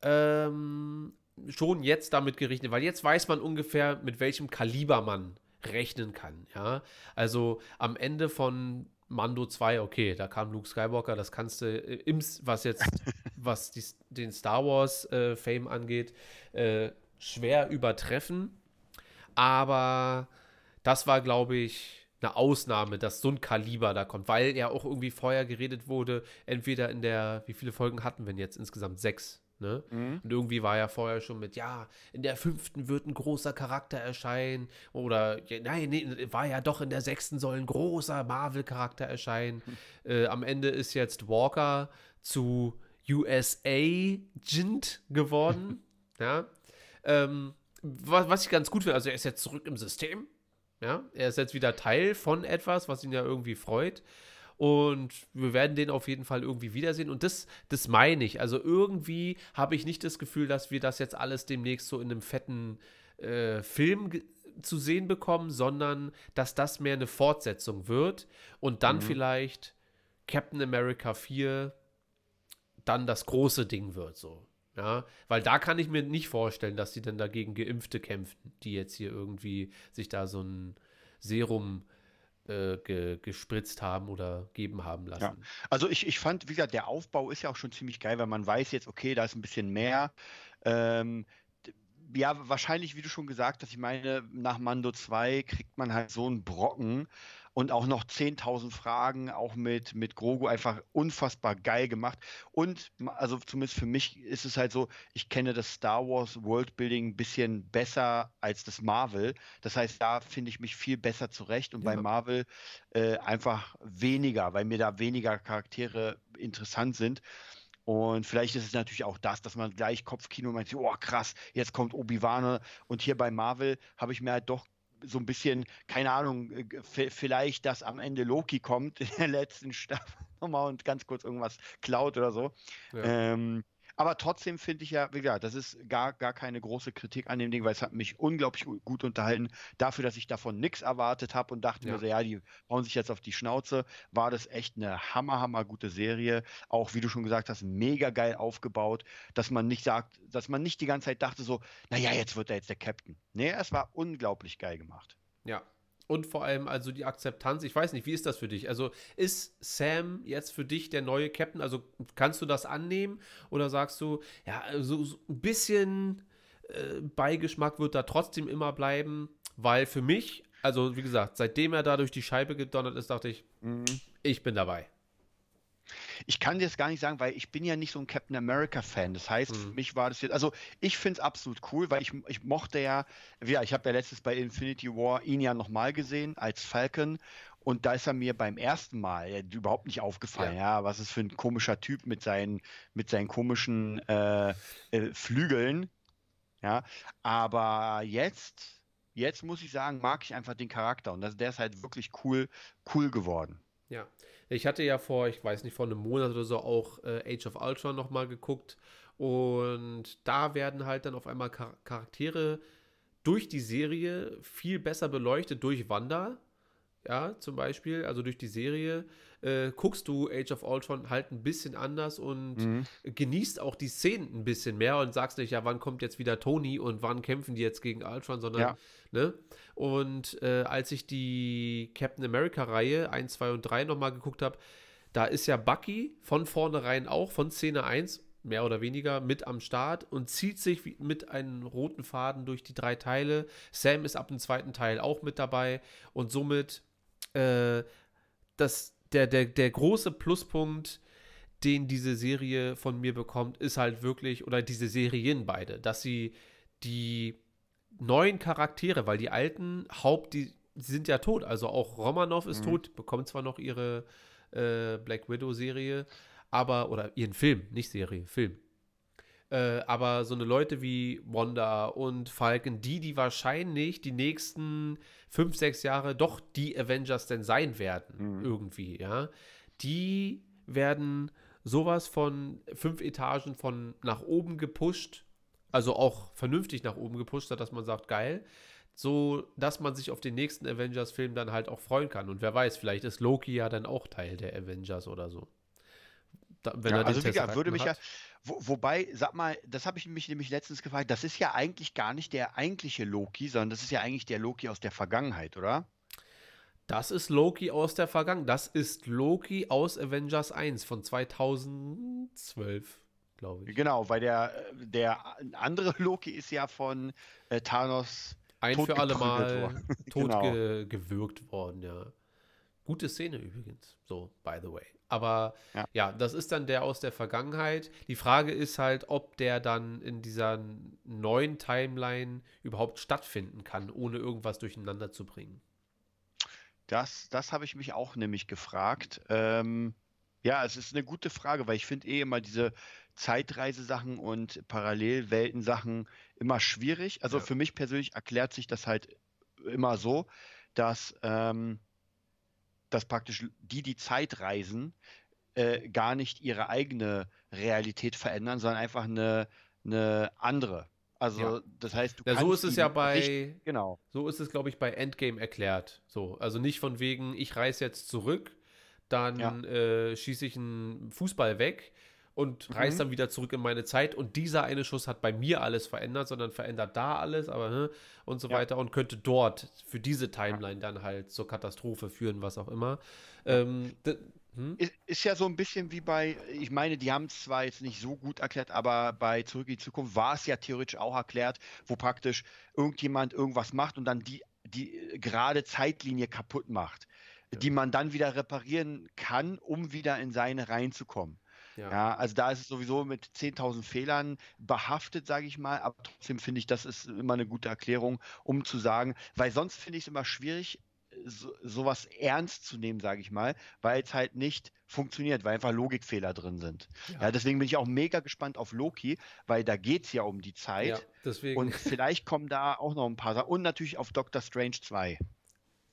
ähm, schon jetzt damit gerechnet, weil jetzt weiß man ungefähr, mit welchem Kaliber man rechnen kann, ja. Also am Ende von Mando 2, okay, da kam Luke Skywalker, das kannst du äh, im, was jetzt, <laughs> was die, den Star Wars äh, Fame angeht, äh, schwer übertreffen. Aber das war, glaube ich, eine Ausnahme, dass so ein Kaliber da kommt, weil ja auch irgendwie vorher geredet wurde, entweder in der, wie viele Folgen hatten wir denn jetzt insgesamt? Sechs. Ne? Mhm. Und irgendwie war ja vorher schon mit, ja, in der fünften wird ein großer Charakter erscheinen. Oder, ja, nein, nee, war ja doch in der sechsten soll ein großer Marvel-Charakter erscheinen. Äh, am Ende ist jetzt Walker zu USA-Agent geworden. <laughs> ja. Ähm, was, was ich ganz gut finde, also er ist jetzt zurück im System. Ja, er ist jetzt wieder Teil von etwas, was ihn ja irgendwie freut. Und wir werden den auf jeden Fall irgendwie wiedersehen. Und das, das meine ich. Also irgendwie habe ich nicht das Gefühl, dass wir das jetzt alles demnächst so in einem fetten äh, Film zu sehen bekommen, sondern dass das mehr eine Fortsetzung wird und dann vielleicht Captain America 4 dann das große Ding wird, so. Ja, weil da kann ich mir nicht vorstellen, dass sie dann dagegen Geimpfte kämpfen, die jetzt hier irgendwie sich da so ein Serum äh, ge gespritzt haben oder geben haben lassen. Ja. Also ich, ich fand, wie gesagt, der Aufbau ist ja auch schon ziemlich geil, weil man weiß jetzt, okay, da ist ein bisschen mehr. Ähm, ja, wahrscheinlich, wie du schon gesagt hast, ich meine, nach Mando 2 kriegt man halt so einen Brocken und auch noch 10.000 Fragen, auch mit, mit Grogu einfach unfassbar geil gemacht. Und also zumindest für mich ist es halt so, ich kenne das Star Wars Worldbuilding ein bisschen besser als das Marvel. Das heißt, da finde ich mich viel besser zurecht und bei Ja. Marvel äh, einfach weniger, weil mir da weniger Charaktere interessant sind. Und vielleicht ist es natürlich auch das, dass man gleich Kopfkino meint, oh krass, jetzt kommt Obi-Wan. Und hier bei Marvel habe ich mir halt doch so ein bisschen, keine Ahnung, äh, vielleicht, dass am Ende Loki kommt in der letzten Staffel <laughs> nochmal und ganz kurz irgendwas klaut oder so. Ja. Ähm, aber trotzdem finde ich ja, wie gesagt, das ist gar, gar keine große Kritik an dem Ding, weil es hat mich unglaublich gu- gut unterhalten. Dafür, dass ich davon nichts erwartet habe und dachte Ja. mir so, ja, die hauen sich jetzt auf die Schnauze, war das echt eine hammer, hammer gute Serie. Auch, wie du schon gesagt hast, mega geil aufgebaut, dass man nicht sagt, dass man nicht die ganze Zeit dachte so, naja, jetzt wird er jetzt der Captain. Nee, es war unglaublich geil gemacht. Ja. Und vor allem also die Akzeptanz. Ich weiß nicht, wie ist das für dich? Also ist Sam jetzt für dich der neue Captain? Also kannst du das annehmen? Oder sagst du, ja, so, so ein bisschen äh, Beigeschmack wird da trotzdem immer bleiben? Weil für mich, also wie gesagt, seitdem er da durch die Scheibe gedonnert ist, dachte ich, ich bin dabei. Ich kann dir das gar nicht sagen, weil ich bin ja nicht so ein Captain America-Fan. Das heißt, für Mhm. mich war das jetzt, also ich finde es absolut cool, weil ich, ich mochte ja, ja, ich habe ja letztes bei Infinity War ihn ja nochmal gesehen als Falcon und da ist er mir beim ersten Mal ja, überhaupt nicht aufgefallen, ja. was ist für ein komischer Typ mit seinen, mit seinen komischen äh, äh, Flügeln, ja, aber jetzt, jetzt muss ich sagen, mag ich einfach den Charakter und das, der ist halt wirklich cool, cool geworden. Ja. Ich hatte ja vor, ich weiß nicht, vor einem Monat oder so auch äh, Age of Ultron nochmal geguckt. Und da werden halt dann auf einmal Char Charaktere durch die Serie viel besser beleuchtet, durch Wanda. Ja, zum Beispiel, also durch die Serie, äh, guckst du Age of Ultron halt ein bisschen anders und Mhm. genießt auch die Szenen ein bisschen mehr und sagst nicht, ja, wann kommt jetzt wieder Tony und wann kämpfen die jetzt gegen Ultron, sondern, Ja. ne? Und äh, als ich die Captain America-Reihe 1, 2 und 3 nochmal geguckt habe, da ist ja Bucky von vornherein auch, von Szene 1, mehr oder weniger, mit am Start und zieht sich mit einem roten Faden durch die drei Teile. Sam ist ab dem zweiten Teil auch mit dabei und somit äh, das, der, der, der große Pluspunkt, den diese Serie von mir bekommt, ist halt wirklich, oder diese Serien beide, dass sie die neuen Charaktere, weil die alten Haupt, die, sind ja tot, also auch Romanov ist Mhm. tot, bekommt zwar noch ihre äh, Black Widow-Serie, aber, oder ihren Film, nicht Serie, Film. Äh, aber so eine Leute wie Wanda und Falcon, die, die wahrscheinlich die nächsten fünf, sechs Jahre doch die Avengers denn sein werden, Mhm. irgendwie, ja, die werden sowas von fünf Etagen von nach oben gepusht, also auch vernünftig nach oben gepusht, dass man sagt, geil, so dass man sich auf den nächsten Avengers-Film dann halt auch freuen kann. Und wer weiß, vielleicht ist Loki ja dann auch Teil der Avengers oder so. Da, wenn Ja, er also wie gesagt, würde mich ja, hat. Wo, wobei, sag mal, das habe ich mich nämlich letztens gefragt, das ist ja eigentlich gar nicht der eigentliche Loki, sondern das ist ja eigentlich der Loki aus der Vergangenheit, oder? Das ist Loki aus der Vergangenheit. Das ist Loki aus Avengers 1 von 2012, glaube ich. Genau, weil der, äh, der andere <laughs> Loki ist ja von äh, Thanos Ein für alle Mal worden. tot <laughs> Genau. ge gewürgt worden, ja. Gute Szene übrigens, so, by the way. Aber ja. Ja. das ist dann der aus der Vergangenheit. Die Frage ist halt, ob der dann in dieser neuen Timeline überhaupt stattfinden kann, ohne irgendwas durcheinander zu bringen. Das, das habe ich mich auch nämlich gefragt. Ähm, ja, es ist eine gute Frage, weil ich finde eh immer diese Zeitreisesachen und Parallelwelten-Sachen immer schwierig. Also Ja. für mich persönlich erklärt sich das halt immer so, dass, ähm, dass praktisch die, die Zeit reisen, äh, gar nicht ihre eigene Realität verändern, sondern einfach eine, eine andere. Also Ja. das heißt, du Ja, so kannst ist es ja bei, Genau. so ist es, glaube ich, bei Endgame erklärt. So, also nicht von wegen, ich reise jetzt zurück, dann Ja. äh, schieße ich einen Fußball weg und Mhm. dann wieder zurück in meine Zeit und dieser eine Schuss hat bei mir alles verändert, sondern verändert da alles, aber und so Ja. weiter und könnte dort für diese Timeline dann halt zur Katastrophe führen, was auch immer. Ähm, hm? Ist, ist ja so ein bisschen wie bei, ich meine, die haben es zwar jetzt nicht so gut erklärt, aber bei Zurück in die Zukunft war es ja theoretisch auch erklärt, wo praktisch irgendjemand irgendwas macht und dann die, die äh, gerade Zeitlinie kaputt macht, Ja. die man dann wieder reparieren kann, um wieder in seine reinzukommen. Ja. Ja, also da ist es sowieso mit 10.000 Fehlern behaftet, sage ich mal, aber trotzdem finde ich, das ist immer eine gute Erklärung, um zu sagen, weil sonst finde ich es immer schwierig, so, sowas ernst zu nehmen, sage ich mal, weil es halt nicht funktioniert, weil einfach Logikfehler drin sind. Ja. Ja, deswegen bin ich auch mega gespannt auf Loki, weil da geht es ja um die Zeit Ja, deswegen. und vielleicht kommen da auch noch ein paar Sachen und natürlich auf Doctor Strange 2.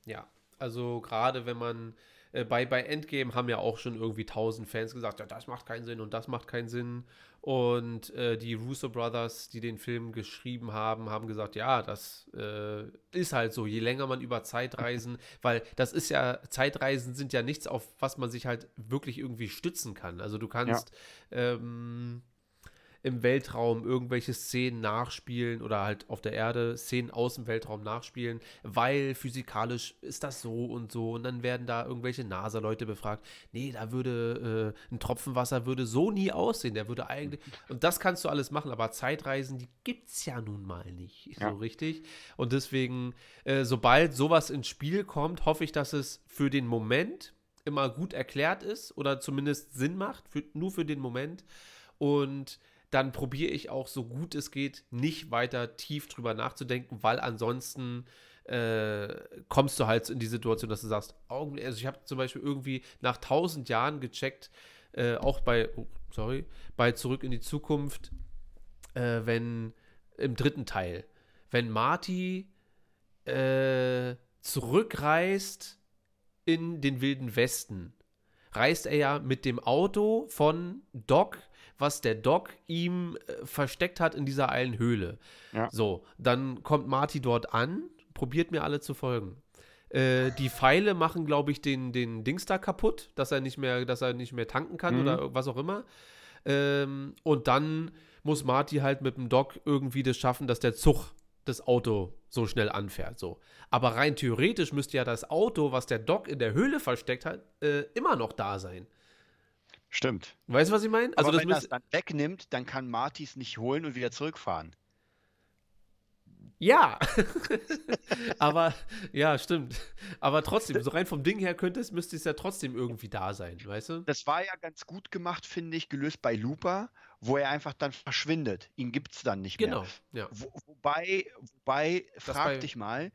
Ja, also gerade wenn man äh, bei, bei Endgame haben ja auch schon irgendwie tausend Fans gesagt, ja, das macht keinen Sinn und das macht keinen Sinn. Und äh, die Russo Brothers, die den Film geschrieben haben, haben gesagt, ja, das äh, ist halt so, je länger man über Zeitreisen, <laughs> weil das ist ja, Zeitreisen sind ja nichts, auf was man sich halt wirklich irgendwie stützen kann. Also du kannst ähm, im Weltraum irgendwelche Szenen nachspielen oder halt auf der Erde Szenen aus dem Weltraum nachspielen, weil physikalisch ist das so und so und dann werden da irgendwelche NASA-Leute befragt. Nee, da würde äh, ein Tropfen Wasser würde so nie aussehen, der würde eigentlich und das kannst du alles machen, aber Zeitreisen, die gibt's ja nun mal nicht Ja. so richtig und deswegen, äh, sobald sowas ins Spiel kommt, hoffe ich, dass es für den Moment immer gut erklärt ist oder zumindest Sinn macht, für, nur für den Moment. Und dann probiere ich auch so gut es geht, nicht weiter tief drüber nachzudenken, weil ansonsten äh, kommst du halt in die Situation, dass du sagst, also ich habe zum Beispiel irgendwie nach tausend Jahren gecheckt, äh, auch bei, oh, sorry, bei Zurück in die Zukunft, äh, wenn im dritten Teil, wenn Marty äh, zurückreist in den Wilden Westen, reist er ja mit dem Auto von Doc, was der Doc ihm äh, versteckt hat in dieser eilen Höhle. Ja. So, dann kommt Marty dort an, probiert mir alle zu folgen. Äh, die Pfeile machen, glaube ich, den, den Dings da kaputt, dass er nicht mehr, dass er nicht mehr tanken kann Mhm. oder was auch immer. Ähm, und dann muss Marty halt mit dem Doc irgendwie das schaffen, dass der Zug das Auto so schnell anfährt. So. Aber rein theoretisch müsste ja das Auto, was der Doc in der Höhle versteckt hat, äh, immer noch da sein. Stimmt. Weißt du, was ich meine? Also Aber wenn das müsste. dann wegnimmt, dann kann Martys nicht holen und wieder zurückfahren. Ja. <laughs> Aber, ja, stimmt. Aber trotzdem, so rein vom Ding her könnte es, müsste es ja trotzdem irgendwie da sein, weißt du? Das war ja ganz gut gemacht, finde ich, gelöst bei Looper, wo er einfach dann verschwindet. Ihn gibt es dann nicht Genau, mehr. ja. Wo, wobei, wobei, frag bei- dich mal,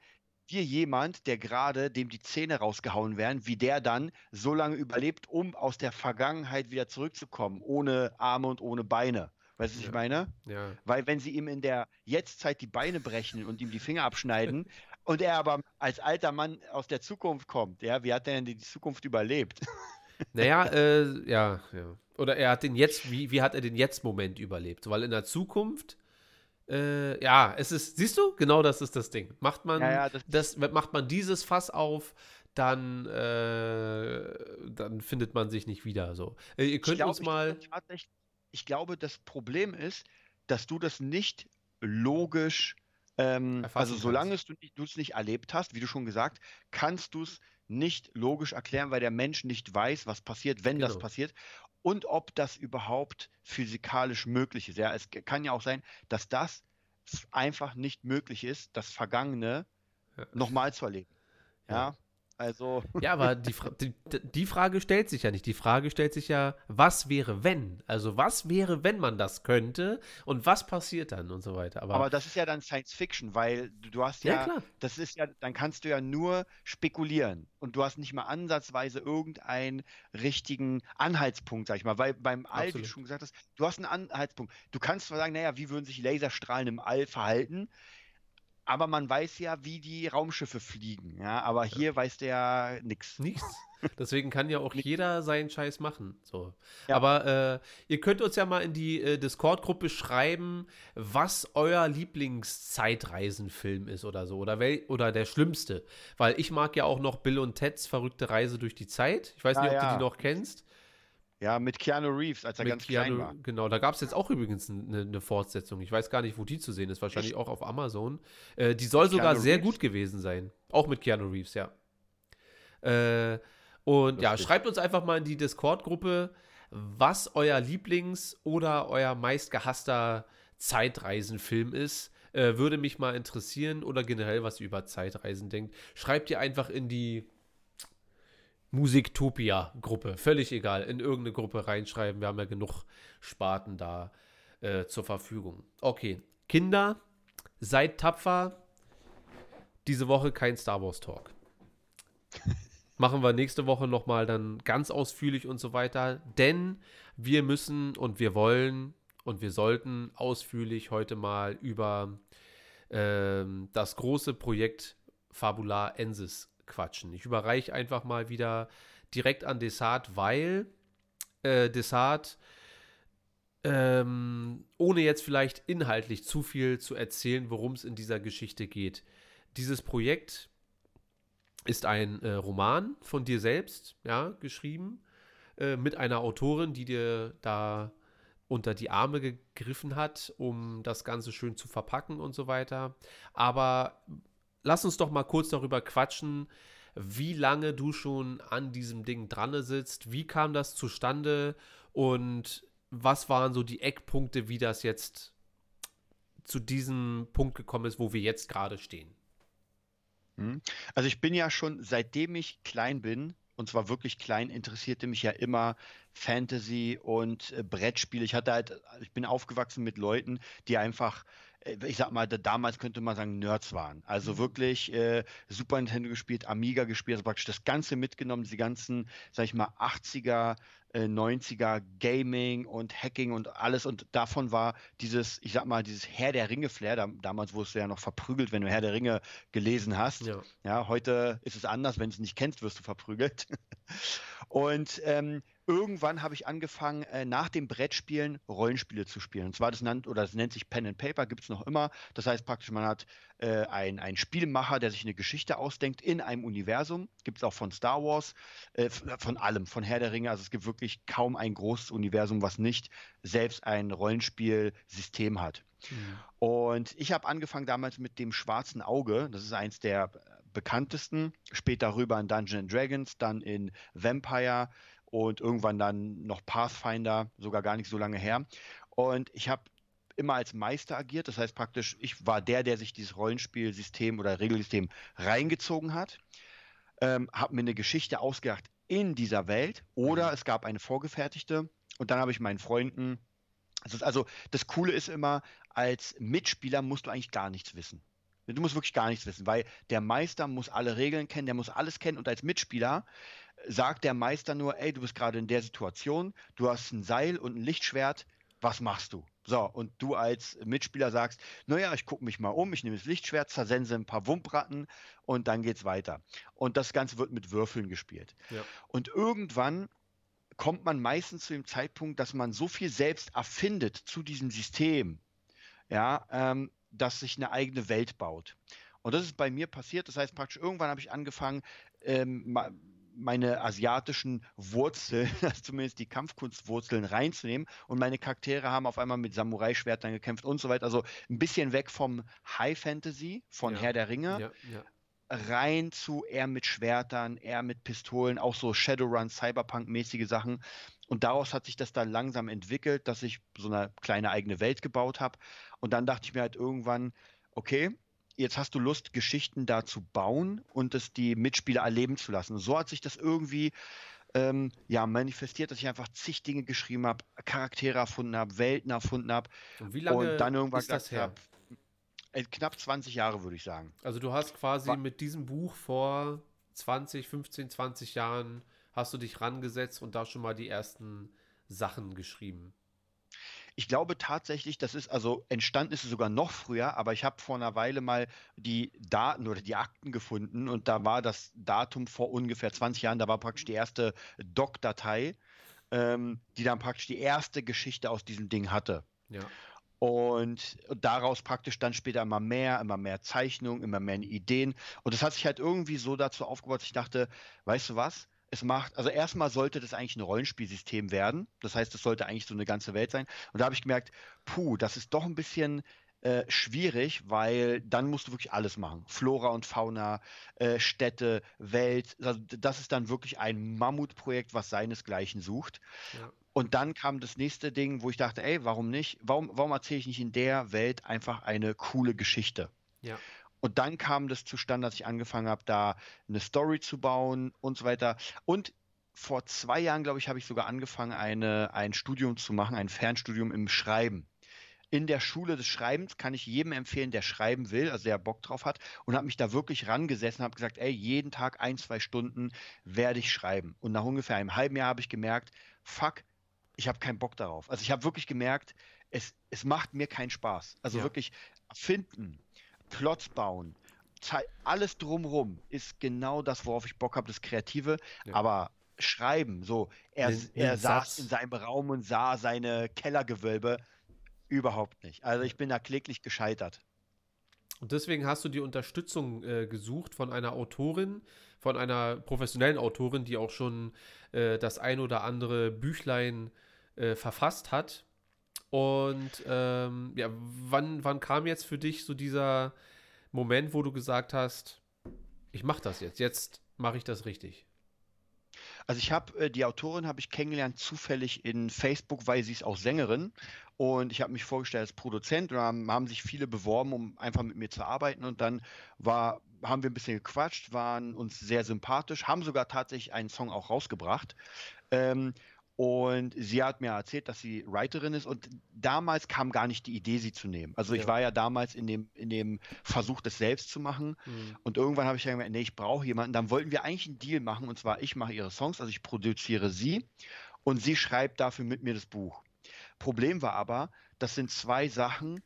dir jemand, der gerade dem die Zähne rausgehauen werden, wie der dann so lange überlebt, um aus der Vergangenheit wieder zurückzukommen, ohne Arme und ohne Beine. Weißt du, was Ja. ich meine? Ja. Weil wenn sie ihm in der Jetztzeit die Beine brechen und ihm die Finger abschneiden <laughs> und er aber als alter Mann aus der Zukunft kommt, ja, wie hat er denn die Zukunft überlebt? <laughs> Naja, äh, ja, ja. Oder er hat den jetzt, wie, wie hat er den Jetzt-Moment überlebt? Weil in der Zukunft, äh, ja, es ist, siehst du, genau das ist das Ding. Macht man, Ja, ja, das- das, macht man dieses Fass auf, dann, äh, dann findet man sich nicht wieder. So. Äh, ihr könnt glaub, uns mal. tatsächlich- ich glaube, das Problem ist, dass du das nicht logisch, ähm, also solange du es nicht erlebt hast, wie du schon gesagt, kannst du es nicht logisch erklären, weil der Mensch nicht weiß, was passiert, wenn das Genau. passiert und ob das überhaupt physikalisch möglich ist. Ja, es kann ja auch sein, dass das einfach nicht möglich ist, das Vergangene Ja. nochmal zu erleben. Ja. Ja, also Ja, aber die, Fra die, die Frage stellt sich ja nicht. Die Frage stellt sich ja, was wäre, wenn? Also, was wäre, wenn man das könnte und was passiert dann und so weiter. Aber, Aber das ist ja dann Science Fiction, weil du, hast Ja, ja, klar. das ist ja, dann kannst du ja nur spekulieren und du hast nicht mal ansatzweise irgendeinen richtigen Anhaltspunkt, sag ich mal, weil beim All, wie Absolut. du schon gesagt hast, du hast einen Anhaltspunkt. Du kannst zwar sagen, naja, wie würden sich Laserstrahlen im All verhalten, aber man weiß ja, wie die Raumschiffe fliegen, ja, aber hier weiß der nix. Nichts. Deswegen kann ja auch <laughs> jeder seinen Scheiß machen. So. Ja. Aber äh, ihr könnt uns ja mal in die äh, Discord-Gruppe schreiben, was euer Lieblingszeitreisenfilm ist oder so. Oder, wel oder der schlimmste. Weil ich mag ja auch noch Bill und Teds verrückte Reise durch die Zeit. Ich weiß Ja, nicht, ob ja. du die noch kennst. Ja, mit Keanu Reeves, als er Mit ganz klein Keanu- war. Genau, da gab es jetzt auch übrigens eine, eine Fortsetzung. Ich weiß gar nicht, wo die zu sehen ist. Wahrscheinlich auch auf Amazon. Äh, die soll Mit sogar Keanu sehr Reeves? gut gewesen sein. Auch mit Keanu Reeves, ja. Äh, und ja, Lustig. schreibt uns einfach mal in die Discord-Gruppe, was euer Lieblings- oder euer meistgehasster Zeitreisenfilm ist. Äh, würde mich mal interessieren oder generell, was ihr über Zeitreisen denkt. Schreibt ihr einfach in die Musiktopia-Gruppe. Völlig egal. In irgendeine Gruppe reinschreiben. Wir haben ja genug Sparten da äh, zur Verfügung. Okay. Kinder, seid tapfer. Diese Woche kein Star Wars Talk. <laughs> Machen wir nächste Woche nochmal dann ganz ausführlich und so weiter. Denn wir müssen und wir wollen und wir sollten ausführlich heute mal über ähm, das große Projekt Fabular Ensis quatschen. Ich überreiche einfach mal wieder direkt an Desart, weil äh, Desart, ähm, ohne jetzt vielleicht inhaltlich zu viel zu erzählen, worum es in dieser Geschichte geht. Dieses Projekt ist ein äh, Roman von dir selbst, ja, geschrieben, äh, mit einer Autorin, die dir da unter die Arme gegriffen hat, um das Ganze schön zu verpacken und so weiter. Aber lass uns doch mal kurz darüber quatschen, wie lange du schon an diesem Ding dran sitzt, wie kam das zustande und was waren so die Eckpunkte, wie das jetzt zu diesem Punkt gekommen ist, wo wir jetzt gerade stehen. Hm. Also ich bin ja schon, seitdem ich klein bin und zwar wirklich klein, interessierte mich ja immer Fantasy und äh, Brettspiele. Ich hatte halt, ich bin aufgewachsen mit Leuten, die einfach ich sag mal, damals könnte man sagen, Nerds waren. Also mhm. wirklich äh, Super Nintendo gespielt, Amiga gespielt, also praktisch das Ganze mitgenommen, die ganzen, sag ich mal, 80er, äh, 90er Gaming und Hacking und alles. Und davon war dieses, ich sag mal, dieses Herr der Ringe-Flair. Da, damals wurdest du ja noch verprügelt, wenn du Herr der Ringe gelesen hast. Ja, ja heute ist es anders, wenn du es nicht kennst, wirst du verprügelt. <laughs> und ähm, irgendwann habe ich angefangen, äh, nach dem Brettspielen Rollenspiele zu spielen. Und zwar das nennt, oder das nennt sich Pen and Paper, gibt es noch immer. Das heißt praktisch, man hat äh, einen Spielmacher, der sich eine Geschichte ausdenkt in einem Universum. Gibt es auch von Star Wars, äh, von allem, von Herr der Ringe. Also es gibt wirklich kaum ein großes Universum, was nicht selbst ein Rollenspielsystem hat. Mhm. Und ich habe angefangen damals mit dem schwarzen Auge. Das ist eins der bekanntesten. Später rüber in Dungeons Dragons, dann in Vampire und irgendwann dann noch Pathfinder, sogar gar nicht so lange her. Und ich habe immer als Meister agiert, das heißt praktisch, ich war der, der sich dieses Rollenspielsystem oder Regelsystem reingezogen hat, ähm, habe mir eine Geschichte ausgedacht in dieser Welt oder mhm. es gab eine vorgefertigte und dann habe ich meinen Freunden, also, also das Coole ist immer, als Mitspieler musst du eigentlich gar nichts wissen. Du musst wirklich gar nichts wissen, weil der Meister muss alle Regeln kennen, der muss alles kennen und als Mitspieler sagt der Meister nur, ey, du bist gerade in der Situation, du hast ein Seil und ein Lichtschwert, was machst du? So, und du als Mitspieler sagst, naja, ich gucke mich mal um, ich nehme das Lichtschwert, zersense ein paar Wumpratten und dann geht's weiter. Und das Ganze wird mit Würfeln gespielt. Ja. Und irgendwann kommt man meistens zu dem Zeitpunkt, dass man so viel selbst erfindet zu diesem System, ja, ähm, dass sich eine eigene Welt baut. Und das ist bei mir passiert. Das heißt praktisch, irgendwann habe ich angefangen, ähm, meine asiatischen Wurzeln, <laughs> also zumindest die Kampfkunstwurzeln reinzunehmen und meine Charaktere haben auf einmal mit Samurai-Schwertern gekämpft und so weiter. Also ein bisschen weg vom High Fantasy, von ja. Herr der Ringe, ja, ja. rein zu eher mit Schwertern, eher mit Pistolen, auch so Shadowrun, Cyberpunk-mäßige Sachen. Und daraus hat sich das dann langsam entwickelt, dass ich so eine kleine eigene Welt gebaut habe. Und dann dachte ich mir halt irgendwann, okay, jetzt hast du Lust, Geschichten da zu bauen und es die Mitspieler erleben zu lassen. So hat sich das irgendwie ähm, ja, manifestiert, dass ich einfach zig Dinge geschrieben habe, Charaktere erfunden habe, Welten erfunden habe. Und wie lange und dann irgendwann ist das her? Hab, äh, knapp 20 Jahre, würde ich sagen. Also du hast quasi War mit diesem Buch vor 20, 15, 20 Jahren hast du dich rangesetzt und da schon mal die ersten Sachen geschrieben. Ich glaube tatsächlich, das ist also entstanden ist es sogar noch früher, aber ich habe vor einer Weile mal die Daten oder die Akten gefunden und da war das Datum vor ungefähr 20 Jahren, da war praktisch die erste Doc-Datei, ähm, die dann praktisch die erste Geschichte aus diesem Ding hatte. Ja. Und daraus praktisch dann später immer mehr, immer mehr Zeichnungen, immer mehr Ideen. Und das hat sich halt irgendwie so dazu aufgebaut, dass ich dachte, weißt du was? Es macht, also erstmal sollte das eigentlich ein Rollenspielsystem werden. Das heißt, es sollte eigentlich so eine ganze Welt sein. Und da habe ich gemerkt, puh, das ist doch ein bisschen äh, schwierig, weil dann musst du wirklich alles machen. Flora und Fauna, äh, Städte, Welt. Also das ist dann wirklich ein Mammutprojekt, was seinesgleichen sucht. Ja. Und dann kam das nächste Ding, wo ich dachte, ey, warum nicht? Warum, warum erzähle ich nicht in der Welt einfach eine coole Geschichte? Ja. Und dann kam das zustande, dass ich angefangen habe, da eine Story zu bauen und so weiter. Und vor zwei Jahren, glaube ich, habe ich sogar angefangen, eine, ein Studium zu machen, ein Fernstudium im Schreiben. In der Schule des Schreibens kann ich jedem empfehlen, der schreiben will, also der Bock drauf hat, und habe mich da wirklich rangesessen und habe gesagt, ey, jeden Tag ein, zwei Stunden werde ich schreiben. Und nach ungefähr einem halben Jahr habe ich gemerkt, fuck, ich habe keinen Bock darauf. Also ich habe wirklich gemerkt, es, es macht mir keinen Spaß. Also ja. wirklich finden, Plots bauen, alles drumrum ist genau das, worauf ich Bock habe, das Kreative. Ja. Aber schreiben, so, er, den, er saß Satz. in seinem Raum und sah seine Kellergewölbe. Überhaupt nicht. Also ich bin da kläglich gescheitert. Und deswegen hast du die Unterstützung äh, gesucht von einer Autorin, von einer professionellen Autorin, die auch schon äh, das ein oder andere Büchlein äh, verfasst hat. Und ähm, ja, wann, wann kam jetzt für dich so dieser Moment, wo du gesagt hast, ich mache das jetzt, jetzt mache ich das richtig? Also ich habe äh, die Autorin habe ich kennengelernt zufällig in Facebook, weil sie ist auch Sängerin und ich habe mich vorgestellt als Produzent und haben, haben sich viele beworben, um einfach mit mir zu arbeiten und dann war haben wir ein bisschen gequatscht, waren uns sehr sympathisch, haben sogar tatsächlich einen Song auch rausgebracht. Ähm, und sie hat mir erzählt, dass sie Writerin ist und damals kam gar nicht die Idee, sie zu nehmen. Also ich Ja. war ja damals in dem, in dem Versuch, das selbst zu machen. Mhm. Und irgendwann habe ich dann gemerkt, nee, ich brauche jemanden. Dann wollten wir eigentlich einen Deal machen und zwar ich mache ihre Songs, also ich produziere sie und sie schreibt dafür mit mir das Buch. Problem war aber, das sind zwei Sachen,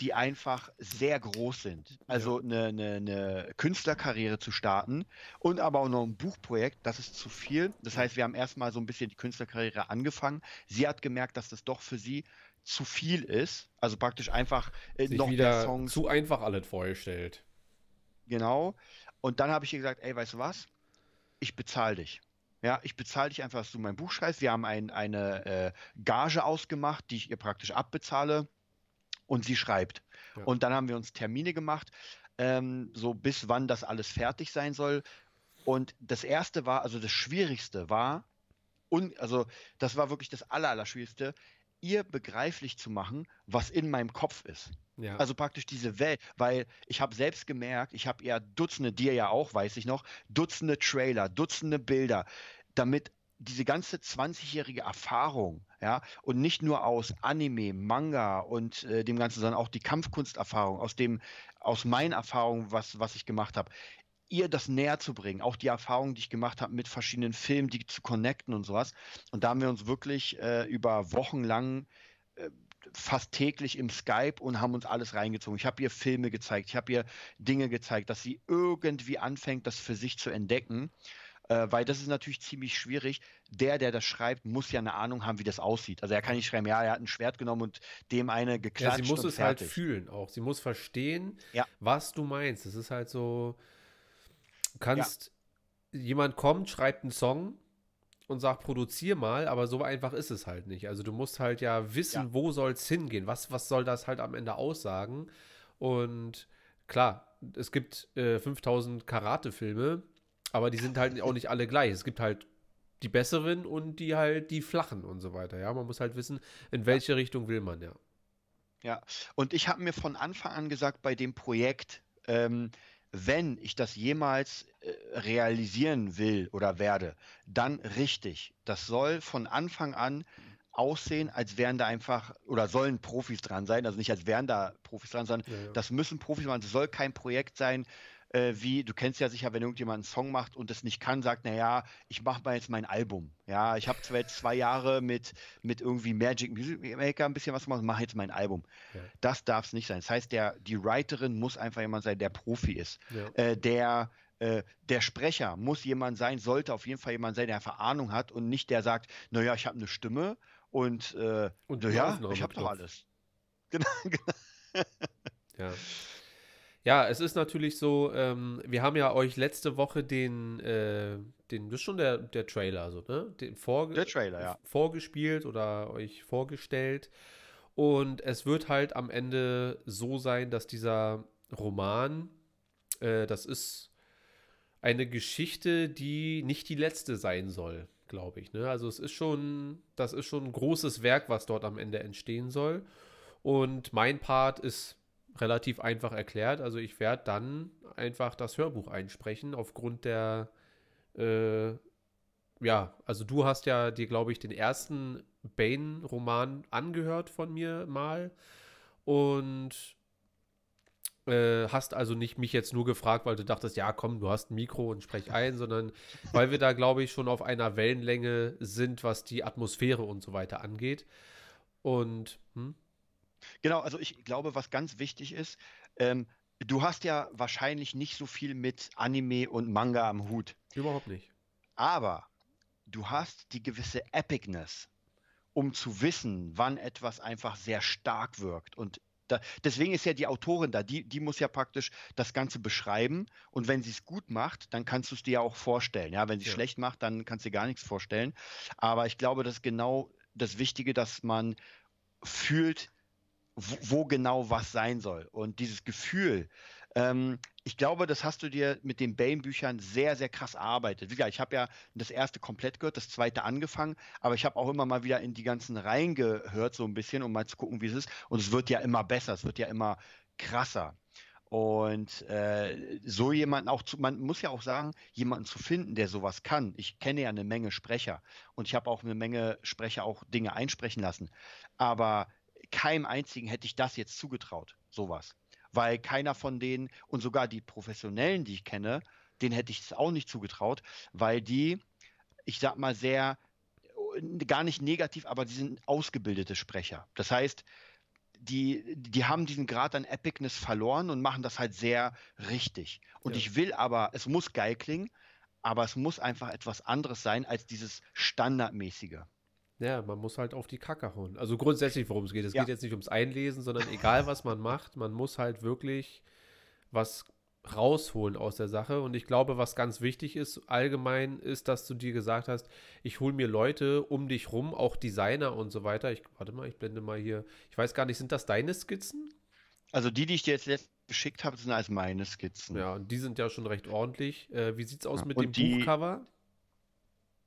die einfach sehr groß sind. Also eine, eine, eine Künstlerkarriere zu starten und aber auch noch ein Buchprojekt, das ist zu viel. Das heißt, wir haben erstmal so ein bisschen die Künstlerkarriere angefangen. Sie hat gemerkt, dass das doch für sie zu viel ist. Also praktisch einfach äh, noch mehr wieder Songs zu einfach alles vorgestellt. Genau. Und dann habe ich ihr gesagt, ey, weißt du was? Ich bezahle dich. Ja, ich bezahle dich einfach, dass du mein Buch schreibst. Wir haben ein, eine äh, Gage ausgemacht, die ich ihr praktisch abbezahle und sie schreibt. Ja. Und dann haben wir uns Termine gemacht, ähm, so bis wann das alles fertig sein soll. Und das erste war, also das Schwierigste war, un, also das war wirklich das Aller, Allerschwierigste, ihr begreiflich zu machen, was in meinem Kopf ist. Ja. Also praktisch diese Welt, weil ich habe selbst gemerkt, ich habe ja Dutzende, dir ja auch, weiß ich noch, Dutzende Trailer, Dutzende Bilder, damit diese ganze 20-jährige Erfahrung, ja, und nicht nur aus Anime, Manga und äh, dem Ganzen, sondern auch die Kampfkunsterfahrung, aus dem, aus meinen Erfahrungen, was, was ich gemacht habe, ihr das näher zu bringen, auch die Erfahrungen, die ich gemacht habe mit verschiedenen Filmen, die zu connecten und sowas. Und da haben wir uns wirklich äh, über Wochen lang äh, fast täglich im Skype und haben uns alles reingezogen. Ich habe ihr Filme gezeigt, ich habe ihr Dinge gezeigt, dass sie irgendwie anfängt, das für sich zu entdecken. Äh, weil das ist natürlich ziemlich schwierig. Der, der das schreibt, muss ja eine Ahnung haben, wie das aussieht. Also er kann nicht schreiben, ja, er hat ein Schwert genommen und dem eine Ja, geklatscht sie muss es halt fertig. fühlen auch. Sie muss verstehen, Ja. was du meinst. Es ist halt so, du kannst, jemand kommt, schreibt einen Song und sagt, produzier mal, aber so einfach ist es halt nicht. Also du musst halt ja wissen, Ja. wo soll es hingehen, was, was soll das halt am Ende aussagen. Und klar, es gibt äh, 5000 Karate-Filme, aber die sind halt auch nicht alle gleich. Es gibt halt die besseren und die halt die flachen und so weiter. Ja, man muss halt wissen, in welche Richtung will man, ja. Ja, und ich habe mir von Anfang an gesagt, bei dem Projekt, ähm, wenn ich das jemals äh, realisieren will oder werde, dann richtig. Das soll von Anfang an aussehen, als wären da einfach, oder sollen Profis dran sein, also nicht als wären da Profis dran, sondern Ja, ja. das müssen Profis machen. Es soll kein Projekt sein, äh, wie, du kennst ja sicher, wenn irgendjemand einen Song macht und es nicht kann, sagt, naja, ich mache mal jetzt mein Album. Ja, ich habe zwar jetzt zwei Jahre mit, mit irgendwie Magic Music Maker ein bisschen was gemacht, mache jetzt mein Album. Ja. Das darf es nicht sein. Das heißt, der, die Writerin muss einfach jemand sein, der Profi ist. Ja. Äh, der, äh, der Sprecher muss jemand sein, sollte auf jeden Fall jemand sein, der einfach Ahnung hat und nicht der sagt, naja, ich habe eine Stimme und, äh, Und naja, ich habe doch alles. <laughs> Genau, genau. Ja. Ja, es ist natürlich so, ähm, wir haben ja euch letzte Woche den, äh, den, das ist schon der, der Trailer, so, ne? Den vorge Der Trailer, ja. vorgespielt oder euch vorgestellt. Und es wird halt am Ende so sein, dass dieser Roman, äh, das ist eine Geschichte, die nicht die letzte sein soll, glaube ich. Ne? Also es ist schon, das ist schon ein großes Werk, was dort am Ende entstehen soll. Und mein Part ist relativ einfach erklärt. Also ich werde dann einfach das Hörbuch einsprechen aufgrund der, äh, ja, also du hast ja dir, glaube ich, den ersten Bane-Roman angehört von mir mal und äh, hast also nicht mich jetzt nur gefragt, weil du dachtest, ja, komm, du hast ein Mikro und sprech ein, sondern weil wir da, glaube ich, schon auf einer Wellenlänge sind, was die Atmosphäre und so weiter angeht. Und, hm? Genau, also ich glaube, was ganz wichtig ist, ähm, du hast ja wahrscheinlich nicht so viel mit Anime und Manga am Hut, Überhaupt nicht. aber du hast die gewisse Epicness, um zu wissen, wann etwas einfach sehr stark wirkt. Und da, deswegen ist ja die Autorin da, die, die muss ja praktisch das Ganze beschreiben. Und wenn sie es gut macht, dann kannst du es dir ja auch vorstellen. Ja, wenn sie Ja. schlecht macht, dann kannst du dir gar nichts vorstellen. Aber ich glaube, das ist genau das Wichtige, dass man fühlt, wo, genau was sein soll. Und dieses Gefühl, ähm, ich glaube, das hast du dir mit den Bane-Büchern sehr, sehr krass erarbeitet. Wie gesagt, ich habe ja das erste komplett gehört, das zweite angefangen, aber ich habe auch immer mal wieder in die ganzen Reihen gehört, so ein bisschen, um mal zu gucken, wie es ist. Und es wird ja immer besser, es wird ja immer krasser. Und äh, so jemanden auch zu, man muss ja auch sagen, jemanden zu finden, der sowas kann. Ich kenne ja eine Menge Sprecher und ich habe auch eine Menge Sprecher auch Dinge einsprechen lassen. Aber keinem einzigen hätte ich das jetzt zugetraut, sowas. Weil keiner von denen und sogar die Professionellen, die ich kenne, denen hätte ich es auch nicht zugetraut, weil die, ich sag mal, sehr, gar nicht negativ, aber die sind ausgebildete Sprecher. Das heißt, die, die haben diesen Grad an Epicness verloren und machen das halt sehr richtig. Und ja. ich will aber, es muss geil klingen, aber es muss einfach etwas anderes sein als dieses Standardmäßige. Ja, man muss halt auf die Kacke hauen. Also grundsätzlich, worum es geht. Es ja. geht jetzt nicht ums Einlesen, sondern egal, was man macht, man muss halt wirklich was rausholen aus der Sache. Und ich glaube, was ganz wichtig ist, allgemein ist, dass du dir gesagt hast, ich hole mir Leute um dich rum, auch Designer und so weiter. Ich, warte mal, ich blende mal hier. Ich weiß gar nicht, sind das deine Skizzen? Also die, die ich dir jetzt, jetzt geschickt habe, sind als meine Skizzen. Ja, und die sind ja schon recht ordentlich. Äh, wie sieht es aus ja, mit dem die, Buchcover?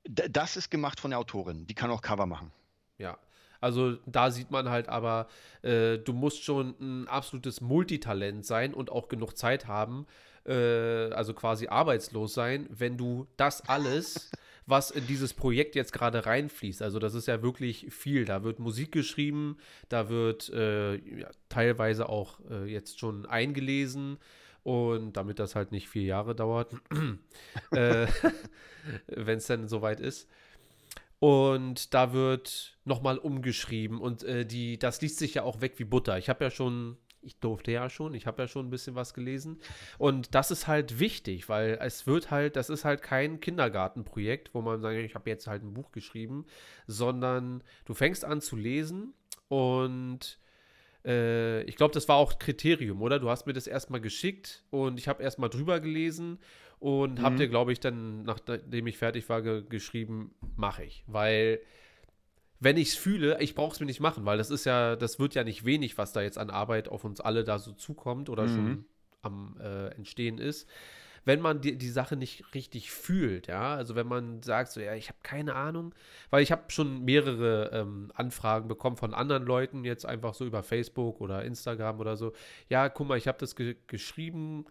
Das ist gemacht von der Autorin. Die kann auch Cover machen. Ja, also da sieht man halt aber, äh, du musst schon ein absolutes Multitalent sein und auch genug Zeit haben, äh, also quasi arbeitslos sein, wenn du das alles, <laughs> was in dieses Projekt jetzt gerade reinfließt, also das ist ja wirklich viel. Da wird Musik geschrieben, da wird äh, ja, teilweise auch äh, jetzt schon eingelesen. Und damit das halt nicht vier Jahre dauert, <clears throat> äh, <laughs> wenn es dann soweit ist. Und da wird nochmal umgeschrieben und äh, die, das liest sich ja auch weg wie Butter. Ich habe ja schon, ich durfte ja schon, ich habe ja schon ein bisschen was gelesen. Und das ist halt wichtig, weil es wird halt, das ist halt kein Kindergartenprojekt, wo man sagt, ich habe jetzt halt ein Buch geschrieben, sondern du fängst an zu lesen und äh, ich glaube, das war auch Kriterium, oder? Du hast mir das erstmal geschickt und ich habe erstmal drüber gelesen und mhm. habt ihr, glaube ich, dann, nachdem ich fertig war, ge geschrieben, mache ich. Weil, wenn ich es fühle, ich brauche es mir nicht machen, weil das ist ja, das wird ja nicht wenig, was da jetzt an Arbeit auf uns alle da so zukommt oder mhm. schon am äh, Entstehen ist. Wenn man die, die Sache nicht richtig fühlt, ja, also wenn man sagt, so, ja, ich habe keine Ahnung, weil ich habe schon mehrere ähm, Anfragen bekommen von anderen Leuten, jetzt einfach so über Facebook oder Instagram oder so, ja, guck mal, ich habe das ge geschrieben,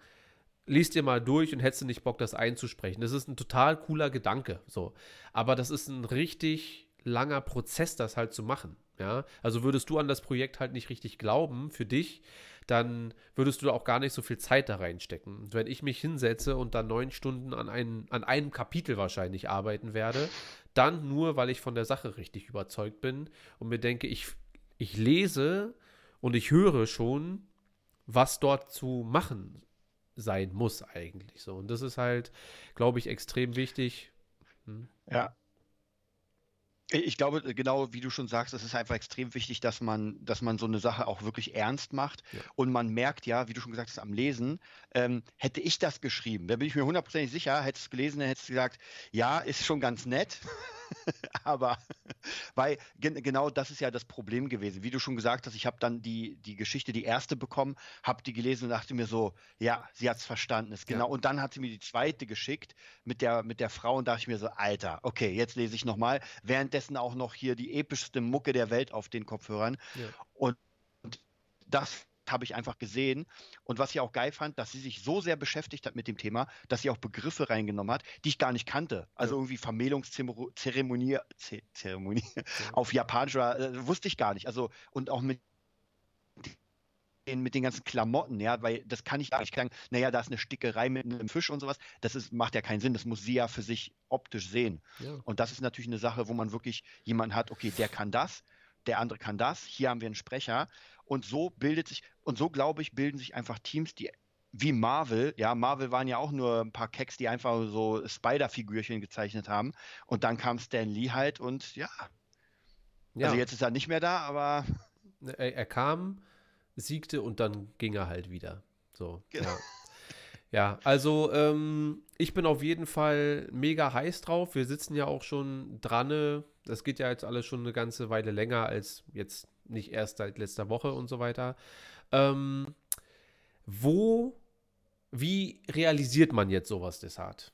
liest dir mal durch und hättest du nicht Bock, das einzusprechen. Das ist ein total cooler Gedanke, so. Aber das ist ein richtig langer Prozess, das halt zu machen, ja. Also würdest du an das Projekt halt nicht richtig glauben für dich, dann würdest du auch gar nicht so viel Zeit da reinstecken. Wenn ich mich hinsetze und dann neun Stunden an, ein, an einem Kapitel wahrscheinlich arbeiten werde, dann nur, weil ich von der Sache richtig überzeugt bin und mir denke, ich, ich lese und ich höre schon, was dort zu machen sein muss eigentlich so. Und das ist halt, glaube ich, extrem wichtig. Hm? Ja, ich glaube, genau wie du schon sagst, es ist einfach extrem wichtig, dass man, dass man so eine Sache auch wirklich ernst macht. Ja. Und man merkt ja, wie du schon gesagt hast, am Lesen, ähm, hätte ich das geschrieben, da bin ich mir hundertprozentig sicher, hättest du es gelesen, dann hättest du gesagt, ja, ist schon ganz nett. <laughs> Aber weil gen genau das ist ja das Problem gewesen. Wie du schon gesagt hast, ich habe dann die, die Geschichte, die erste bekommen, habe die gelesen und dachte mir so, ja, sie hat es verstanden. Ist genau. Ja. Und dann hat sie mir die zweite geschickt mit der, mit der Frau und dachte ich mir so, Alter, okay, jetzt lese ich nochmal. Währenddessen auch noch hier die epischste Mucke der Welt auf den Kopfhörern. Ja. Und, und das habe ich einfach gesehen. Und was ich auch geil fand, dass sie sich so sehr beschäftigt hat mit dem Thema, dass sie auch Begriffe reingenommen hat, die ich gar nicht kannte. Also ja. irgendwie Vermählungszeremonie Zeremonie ja. <laughs> auf Japanisch äh, wusste ich gar nicht. Also und auch mit den, mit den ganzen Klamotten, ja, weil das kann ich gar nicht sagen, naja, da ist eine Stickerei mit einem Fisch und sowas, das ist, macht ja keinen Sinn, das muss sie ja für sich optisch sehen. Ja. Und das ist natürlich eine Sache, wo man wirklich jemanden hat, okay, der kann das, der andere kann das, hier haben wir einen Sprecher und so bildet sich, und so glaube ich, bilden sich einfach Teams, die wie Marvel, ja, Marvel waren ja auch nur ein paar Keks, die einfach so Spider-Figürchen gezeichnet haben. Und dann kam Stan Lee halt und ja. ja. Also jetzt ist er nicht mehr da, aber. Er, er, kam, siegte und dann ging er halt wieder. So. Genau. Ja. ja also ähm, ich bin auf jeden Fall mega heiß drauf. Wir sitzen ja auch schon dran. Das geht ja jetzt alles schon eine ganze Weile länger als jetzt nicht erst seit letzter Woche und so weiter. Ähm, wo, wie realisiert man jetzt sowas Desart?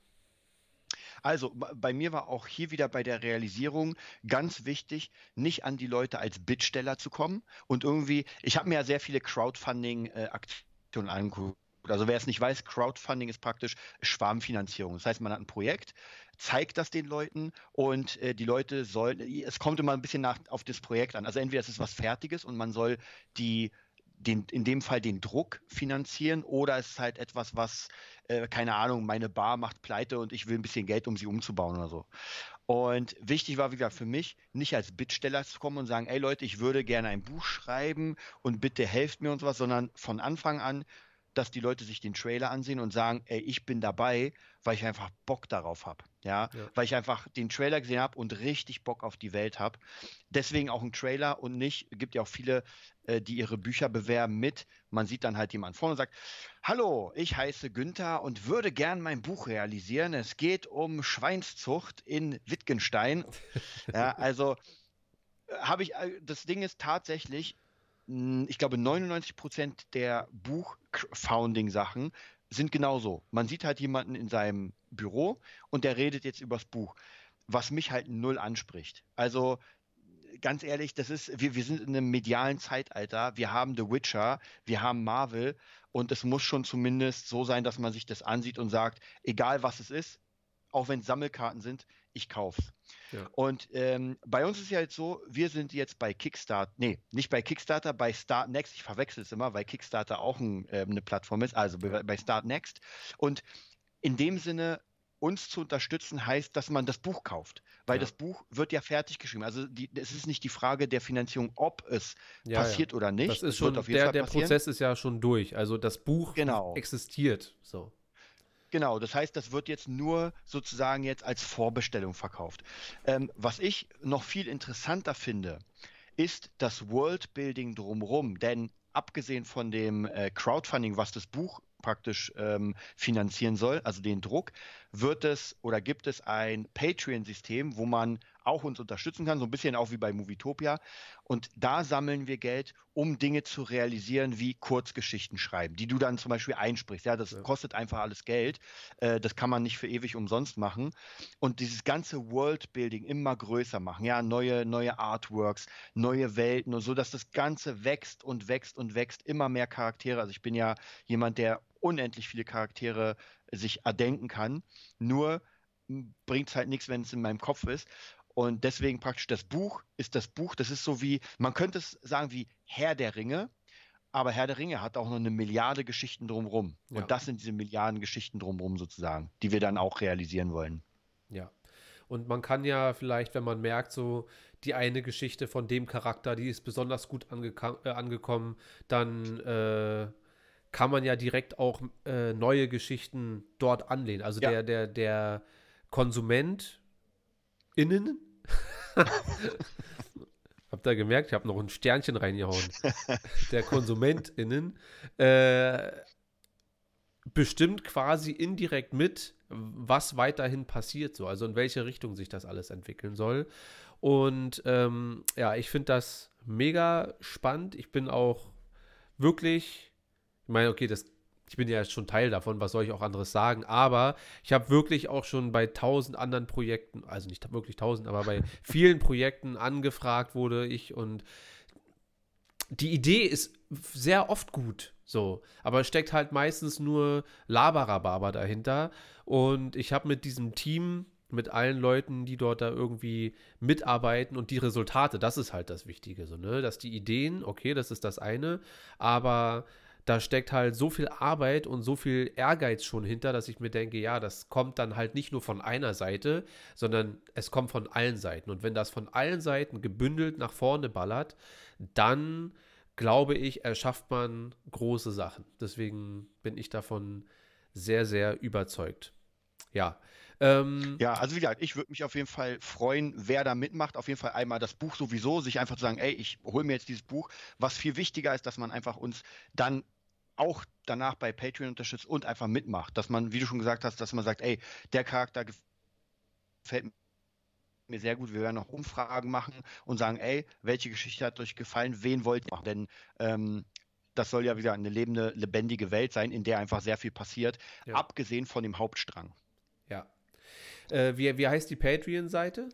Also bei mir war auch hier wieder bei der Realisierung ganz wichtig, nicht an die Leute als Bittsteller zu kommen und irgendwie, ich habe mir ja sehr viele Crowdfunding-Aktionen angeguckt Also wer es nicht weiß, Crowdfunding ist praktisch Schwarmfinanzierung. Das heißt, man hat ein Projekt, zeigt das den Leuten und äh, die Leute sollen, es kommt immer ein bisschen nach, auf das Projekt an. Also entweder es ist was Fertiges und man soll die den, in dem Fall den Druck finanzieren oder es ist halt etwas, was, äh, keine Ahnung, meine Bar macht pleite und ich will ein bisschen Geld, um sie umzubauen oder so. Und wichtig war, wie gesagt, für mich, nicht als Bittsteller zu kommen und sagen, ey Leute, ich würde gerne ein Buch schreiben und bitte helft mir und sowas, sondern von Anfang an dass die Leute sich den Trailer ansehen und sagen, ey, ich bin dabei, weil ich einfach Bock darauf habe. Ja? ja? weil ich einfach den Trailer gesehen habe und richtig Bock auf die Welt habe. Deswegen auch ein Trailer und nicht, gibt ja auch viele, äh, die ihre Bücher bewerben mit. Man sieht dann halt jemand vorne und sagt, hallo, ich heiße Günther und würde gern mein Buch realisieren. Es geht um Schweinszucht in Wittgenstein. <laughs> ja, also äh, habe ich, äh, das Ding ist tatsächlich, ich glaube, 99 Prozent der Buch-Founding-Sachen sind genauso. Man sieht halt jemanden in seinem Büro und der redet jetzt übers Buch, was mich halt null anspricht. Also ganz ehrlich, das ist, wir, wir sind in einem medialen Zeitalter. Wir haben The Witcher, wir haben Marvel und es muss schon zumindest so sein, dass man sich das ansieht und sagt, egal was es ist, auch wenn es Sammelkarten sind, ich kauf's. Ja. Und ähm, bei uns ist ja jetzt so, wir sind jetzt bei Kickstarter, nee, nicht bei Kickstarter, bei Start Next, ich verwechsel es immer, weil Kickstarter auch ein, äh, eine Plattform ist, also bei, bei Start Next. Und in dem Sinne, uns zu unterstützen heißt, dass man das Buch kauft, weil ja. das Buch wird ja fertig geschrieben. Also die, es ist nicht die Frage der Finanzierung, ob es ja, passiert oder nicht. Das ist schon, der, der Prozess ist ja schon durch. Also das Buch genau. existiert. So. Genau, das heißt, das wird jetzt nur sozusagen jetzt als Vorbestellung verkauft. Ähm, was ich noch viel interessanter finde, ist das Worldbuilding drumherum. Denn abgesehen von dem äh, Crowdfunding, was das Buch praktisch ähm, finanzieren soll, also den Druck, wird es oder gibt es ein Patreon-System, wo man auch uns unterstützen kann, so ein bisschen auch wie bei Movietopia. Und da sammeln wir Geld, um Dinge zu realisieren, wie Kurzgeschichten schreiben, die du dann zum Beispiel einsprichst. Ja, das ja. kostet einfach alles Geld. Äh, das kann man nicht für ewig umsonst machen. Und dieses ganze Worldbuilding immer größer machen, ja, neue, neue Artworks, neue Welten und so, dass das Ganze wächst und wächst und wächst, immer mehr Charaktere. Also ich bin ja jemand, der unendlich viele Charaktere sich erdenken kann. Nur bringt es halt nichts, wenn es in meinem Kopf ist. Und deswegen praktisch das Buch ist das Buch, das ist so wie, man könnte es sagen wie Herr der Ringe, aber Herr der Ringe hat auch noch eine Milliarde Geschichten drumherum. Ja. Und das sind diese Milliarden Geschichten drumherum sozusagen, die wir dann auch realisieren wollen. Ja. Und man kann ja vielleicht, wenn man merkt, so die eine Geschichte von dem Charakter, die ist besonders gut äh, angekommen, dann äh, kann man ja direkt auch äh, neue Geschichten dort anlehnen. Also ja. der, der, der Konsument innen <laughs> Habt ihr gemerkt, ich habe noch ein Sternchen reingehauen. Der KonsumentInnen äh, bestimmt quasi indirekt mit, was weiterhin passiert, so, also in welche Richtung sich das alles entwickeln soll. Und ähm, ja, ich finde das mega spannend. Ich bin auch wirklich, ich meine, okay, das ich bin ja schon Teil davon, was soll ich auch anderes sagen, aber ich habe wirklich auch schon bei tausend anderen Projekten, also nicht wirklich tausend, aber bei <laughs> vielen Projekten angefragt wurde ich und die Idee ist sehr oft gut, so, aber es steckt halt meistens nur Labarababa dahinter und ich habe mit diesem Team, mit allen Leuten, die dort da irgendwie mitarbeiten und die Resultate, das ist halt das Wichtige, so, ne, dass die Ideen, okay, das ist das eine, aber da steckt halt so viel Arbeit und so viel Ehrgeiz schon hinter, dass ich mir denke, ja, das kommt dann halt nicht nur von einer Seite, sondern es kommt von allen Seiten. Und wenn das von allen Seiten gebündelt nach vorne ballert, dann glaube ich, erschafft man große Sachen. Deswegen bin ich davon sehr, sehr überzeugt. Ja. Ähm, ja, also wie gesagt, ich würde mich auf jeden Fall freuen, wer da mitmacht. Auf jeden Fall einmal das Buch sowieso, sich einfach zu sagen, ey, ich hole mir jetzt dieses Buch. Was viel wichtiger ist, dass man einfach uns dann auch danach bei Patreon unterstützt und einfach mitmacht. Dass man, wie du schon gesagt hast, dass man sagt, ey, der Charakter gefällt mir sehr gut. Wir werden noch Umfragen machen und sagen, ey, welche Geschichte hat euch gefallen? Wen wollt ihr machen? Denn ähm, das soll ja wieder eine lebende, lebendige Welt sein, in der einfach sehr viel passiert, ja. abgesehen von dem Hauptstrang. Ja. Äh, wie, wie heißt die Patreon-Seite?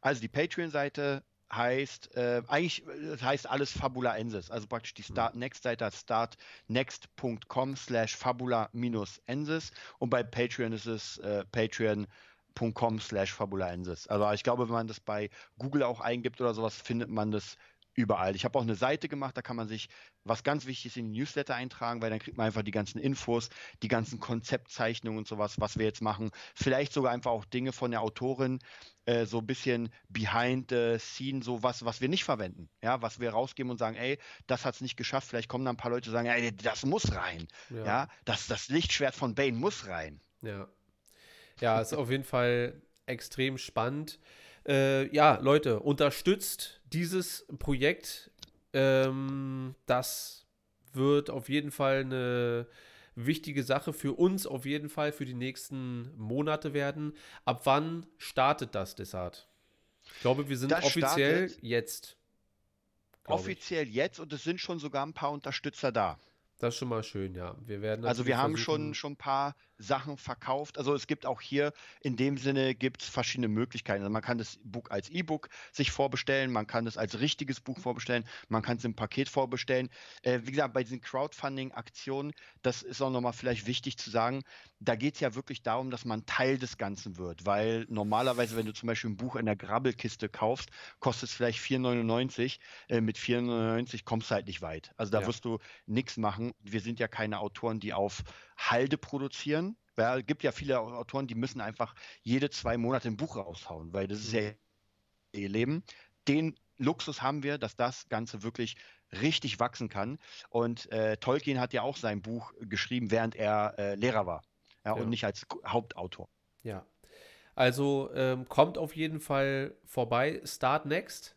Also die Patreon-Seite heißt, äh, eigentlich das heißt alles Fabulaensis. Also praktisch die Start Next Seite startnext.com slash fabula-ensis und bei Patreon ist es äh, patreon.com slash fabulaensis. Also ich glaube, wenn man das bei Google auch eingibt oder sowas, findet man das überall. Ich habe auch eine Seite gemacht, da kann man sich was ganz Wichtiges in die Newsletter eintragen, weil dann kriegt man einfach die ganzen Infos, die ganzen Konzeptzeichnungen und sowas, was wir jetzt machen. Vielleicht sogar einfach auch Dinge von der Autorin, äh, so ein bisschen behind the scene, so was, was wir nicht verwenden. Ja, was wir rausgeben und sagen, ey, das hat es nicht geschafft. Vielleicht kommen dann ein paar Leute und sagen, ey, das muss rein. Ja, ja das, das Lichtschwert von Bane muss rein. Ja. Ja, ist auf jeden Fall extrem spannend. Äh, ja, Leute, unterstützt dieses Projekt. Ähm, das wird auf jeden Fall eine wichtige Sache für uns, auf jeden Fall für die nächsten Monate werden. Ab wann startet das, Desart? Ich glaube, wir sind das offiziell jetzt. Offiziell ich. jetzt und es sind schon sogar ein paar Unterstützer da. Das ist schon mal schön, ja. Wir werden also wir haben schon, schon ein paar Sachen verkauft. Also es gibt auch hier in dem Sinne gibt es verschiedene Möglichkeiten. Also man kann das Buch als E-Book sich vorbestellen, man kann es als richtiges Buch vorbestellen, man kann es im Paket vorbestellen. Äh, wie gesagt, bei diesen Crowdfunding-Aktionen, das ist auch nochmal vielleicht wichtig zu sagen, da geht es ja wirklich darum, dass man Teil des Ganzen wird, weil normalerweise, wenn du zum Beispiel ein Buch in der Grabbelkiste kaufst, kostet es vielleicht 4,99. Äh, mit 4,99 kommst du halt nicht weit. Also da ja. wirst du nichts machen. Wir sind ja keine Autoren, die auf Halde produzieren. Weil es gibt ja viele Autoren, die müssen einfach jede zwei Monate ein Buch raushauen, weil das ist ja ihr Leben. Den Luxus haben wir, dass das Ganze wirklich richtig wachsen kann. Und äh, Tolkien hat ja auch sein Buch geschrieben, während er äh, Lehrer war ja, ja. und nicht als Hauptautor. Ja. Also ähm, kommt auf jeden Fall vorbei. Start Next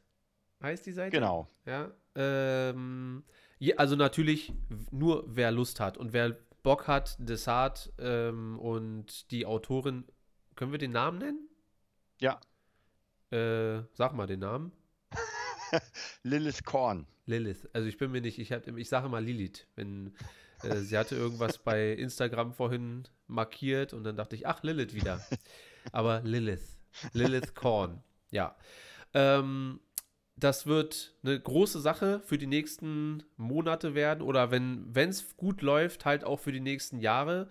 heißt die Seite. Genau. Ja. Ähm, also natürlich nur wer Lust hat und wer Bock hat, Desart ähm, und die Autorin, können wir den Namen nennen? Ja. Äh, sag mal den Namen. <laughs> Lilith Korn. Lilith. Also ich bin mir nicht, ich, ich sage mal Lilith. Wenn, äh, sie hatte irgendwas <laughs> bei Instagram vorhin markiert und dann dachte ich, ach, Lilith wieder. <laughs> Aber Lilith. Lilith Korn. Ja. Ähm, das wird eine große Sache für die nächsten Monate werden oder wenn es gut läuft, halt auch für die nächsten Jahre.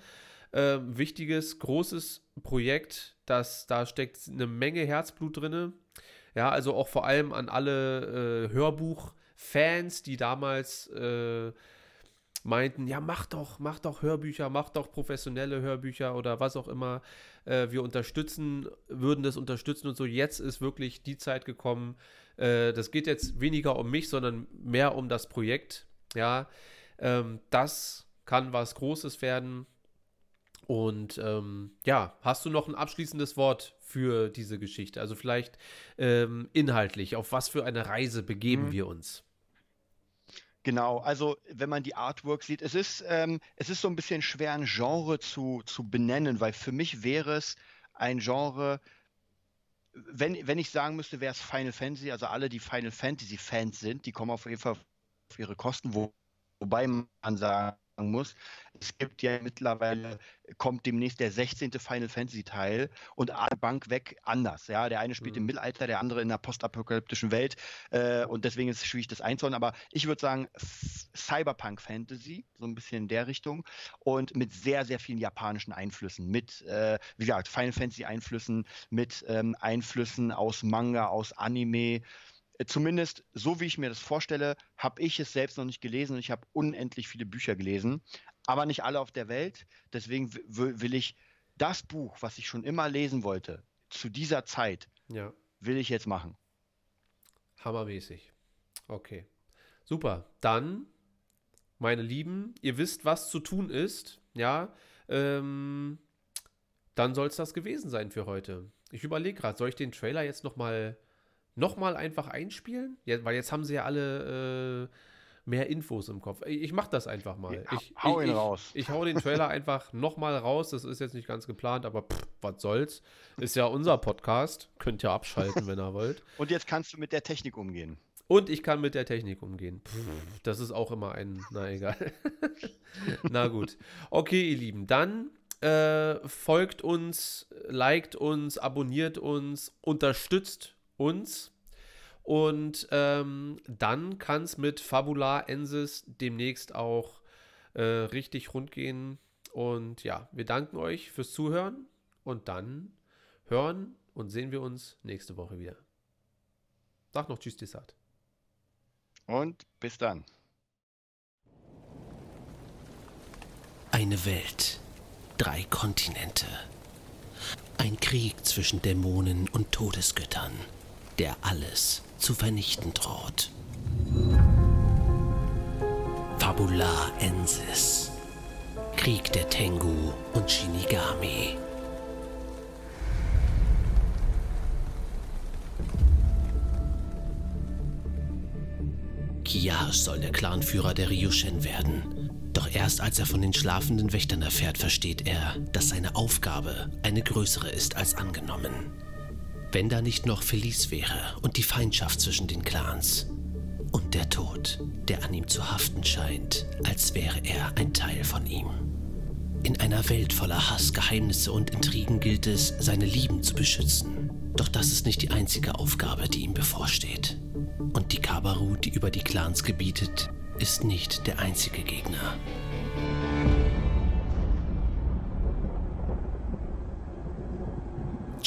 Äh, wichtiges, großes Projekt, das, da steckt eine Menge Herzblut drin. Ja, also auch vor allem an alle äh, Hörbuchfans, die damals äh, meinten, ja, mach doch, mach doch Hörbücher, mach doch professionelle Hörbücher oder was auch immer. Äh, wir unterstützen, würden das unterstützen und so. Jetzt ist wirklich die Zeit gekommen, äh, das geht jetzt weniger um mich, sondern mehr um das Projekt. Ja, ähm, das kann was Großes werden. Und ähm, ja, hast du noch ein abschließendes Wort für diese Geschichte? Also vielleicht ähm, inhaltlich, auf was für eine Reise begeben mhm. wir uns? Genau, also wenn man die Artwork sieht, es ist, ähm, es ist so ein bisschen schwer, ein Genre zu, zu benennen, weil für mich wäre es ein Genre, wenn, wenn ich sagen müsste, wäre es Final Fantasy, also alle, die Final Fantasy Fans sind, die kommen auf jeden Fall auf ihre Kosten, wo, wobei man sagen muss, es gibt ja mittlerweile, kommt demnächst der 16. Final Fantasy Teil und Bank weg anders. Ja, der eine spielt mhm. im Mittelalter, der andere in der postapokalyptischen Welt äh, und deswegen ist es schwierig, das einzuordnen. Aber ich würde sagen, Cyberpunk Fantasy, so ein bisschen in der Richtung und mit sehr, sehr vielen japanischen Einflüssen, mit, äh, wie gesagt, Final Fantasy Einflüssen, mit ähm, Einflüssen aus Manga, aus Anime zumindest so wie ich mir das vorstelle, habe ich es selbst noch nicht gelesen und ich habe unendlich viele Bücher gelesen, aber nicht alle auf der Welt. Deswegen will ich das Buch, was ich schon immer lesen wollte, zu dieser Zeit, ja. will ich jetzt machen. Hammermäßig. Okay. Super. Dann, meine Lieben, ihr wisst, was zu tun ist. Ja. Ähm, dann soll es das gewesen sein für heute. Ich überlege gerade, soll ich den Trailer jetzt nochmal nochmal einfach einspielen? Ja, weil jetzt haben sie ja alle äh, mehr Infos im Kopf. Ich, ich mache das einfach mal. Ja, ich, hau ich, ihn raus. Ich, hau den Trailer einfach <laughs> nochmal raus. Das ist jetzt nicht ganz geplant, aber pff, was soll's. Ist ja unser Podcast. Könnt ihr abschalten, wenn ihr wollt. <laughs> Und jetzt kannst du mit der Technik umgehen. Und ich kann mit der Technik umgehen. Pff, das ist auch immer ein, na egal. <laughs> na gut. Okay, ihr Lieben, dann äh, folgt uns, liked uns, abonniert uns, unterstützt uns. Und ähm, dann kann es mit Fabula Ensis demnächst auch äh, richtig rund gehen. Und ja, wir danken euch fürs Zuhören und dann hören und sehen wir uns nächste Woche wieder. Sag noch Tschüss, Desart. Und bis dann. Eine Welt, drei Kontinente. Ein Krieg zwischen Dämonen und Todesgöttern, der alles zu vernichten droht. Fabula Ensis. Krieg der Tengu und Shinigami. Kiyash soll der Clanführer der Ryushen werden. Doch erst als er von den schlafenden Wächtern erfährt, versteht er, dass seine Aufgabe eine größere ist als angenommen. Wenn da nicht noch Felice wäre und die Feindschaft zwischen den Clans. Und der Tod, der an ihm zu haften scheint, als wäre er ein Teil von ihm. In einer Welt voller Hass, Geheimnisse und Intrigen gilt es, seine Lieben zu beschützen. Doch das ist nicht die einzige Aufgabe, die ihm bevorsteht. Und die Kabaru, die über die Clans gebietet, ist nicht der einzige Gegner.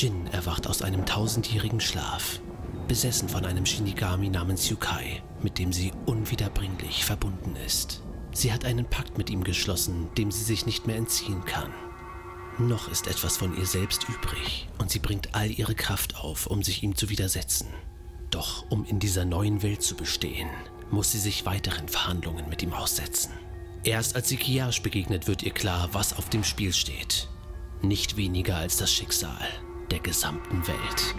Jin erwacht aus einem tausendjährigen Schlaf, besessen von einem Shinigami namens Yukai, mit dem sie unwiederbringlich verbunden ist. Sie hat einen Pakt mit ihm geschlossen, dem sie sich nicht mehr entziehen kann. Noch ist etwas von ihr selbst übrig und sie bringt all ihre Kraft auf, um sich ihm zu widersetzen. Doch um in dieser neuen Welt zu bestehen, muss sie sich weiteren Verhandlungen mit ihm aussetzen. Erst als sie Kiyash begegnet, wird ihr klar, was auf dem Spiel steht. Nicht weniger als das Schicksal der gesamten Welt.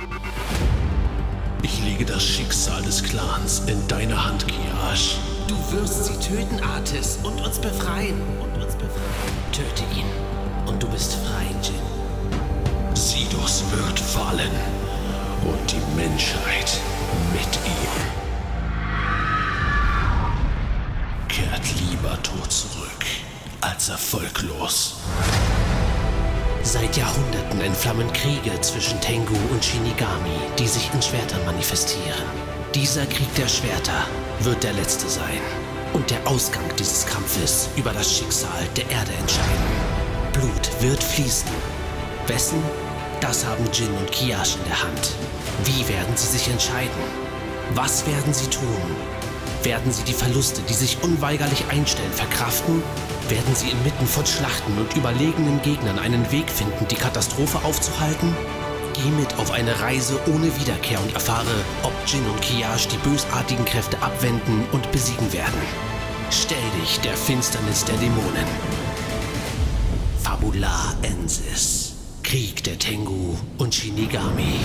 Ich lege das Schicksal des Clans in deine Hand, Kiyash. Du wirst sie töten, Artis, und uns befreien. Und uns befreien. Töte ihn. Und du bist frei, Jin. Sidus wird fallen. Und die Menschheit mit ihm. Kehrt lieber tot zurück, als erfolglos. Seit Jahrhunderten entflammen Kriege zwischen Tengu und Shinigami, die sich in Schwertern manifestieren. Dieser Krieg der Schwerter wird der letzte sein und der Ausgang dieses Kampfes über das Schicksal der Erde entscheiden. Blut wird fließen. Wessen? Das haben Jin und Kiyash in der Hand. Wie werden sie sich entscheiden? Was werden sie tun? Werden sie die Verluste, die sich unweigerlich einstellen, verkraften? Werden sie inmitten von Schlachten und überlegenen Gegnern einen Weg finden, die Katastrophe aufzuhalten? Geh mit auf eine Reise ohne Wiederkehr und erfahre, ob Jin und Kiyash die bösartigen Kräfte abwenden und besiegen werden. Stell dich der Finsternis der Dämonen. Fabula Ensis. Krieg der Tengu und Shinigami.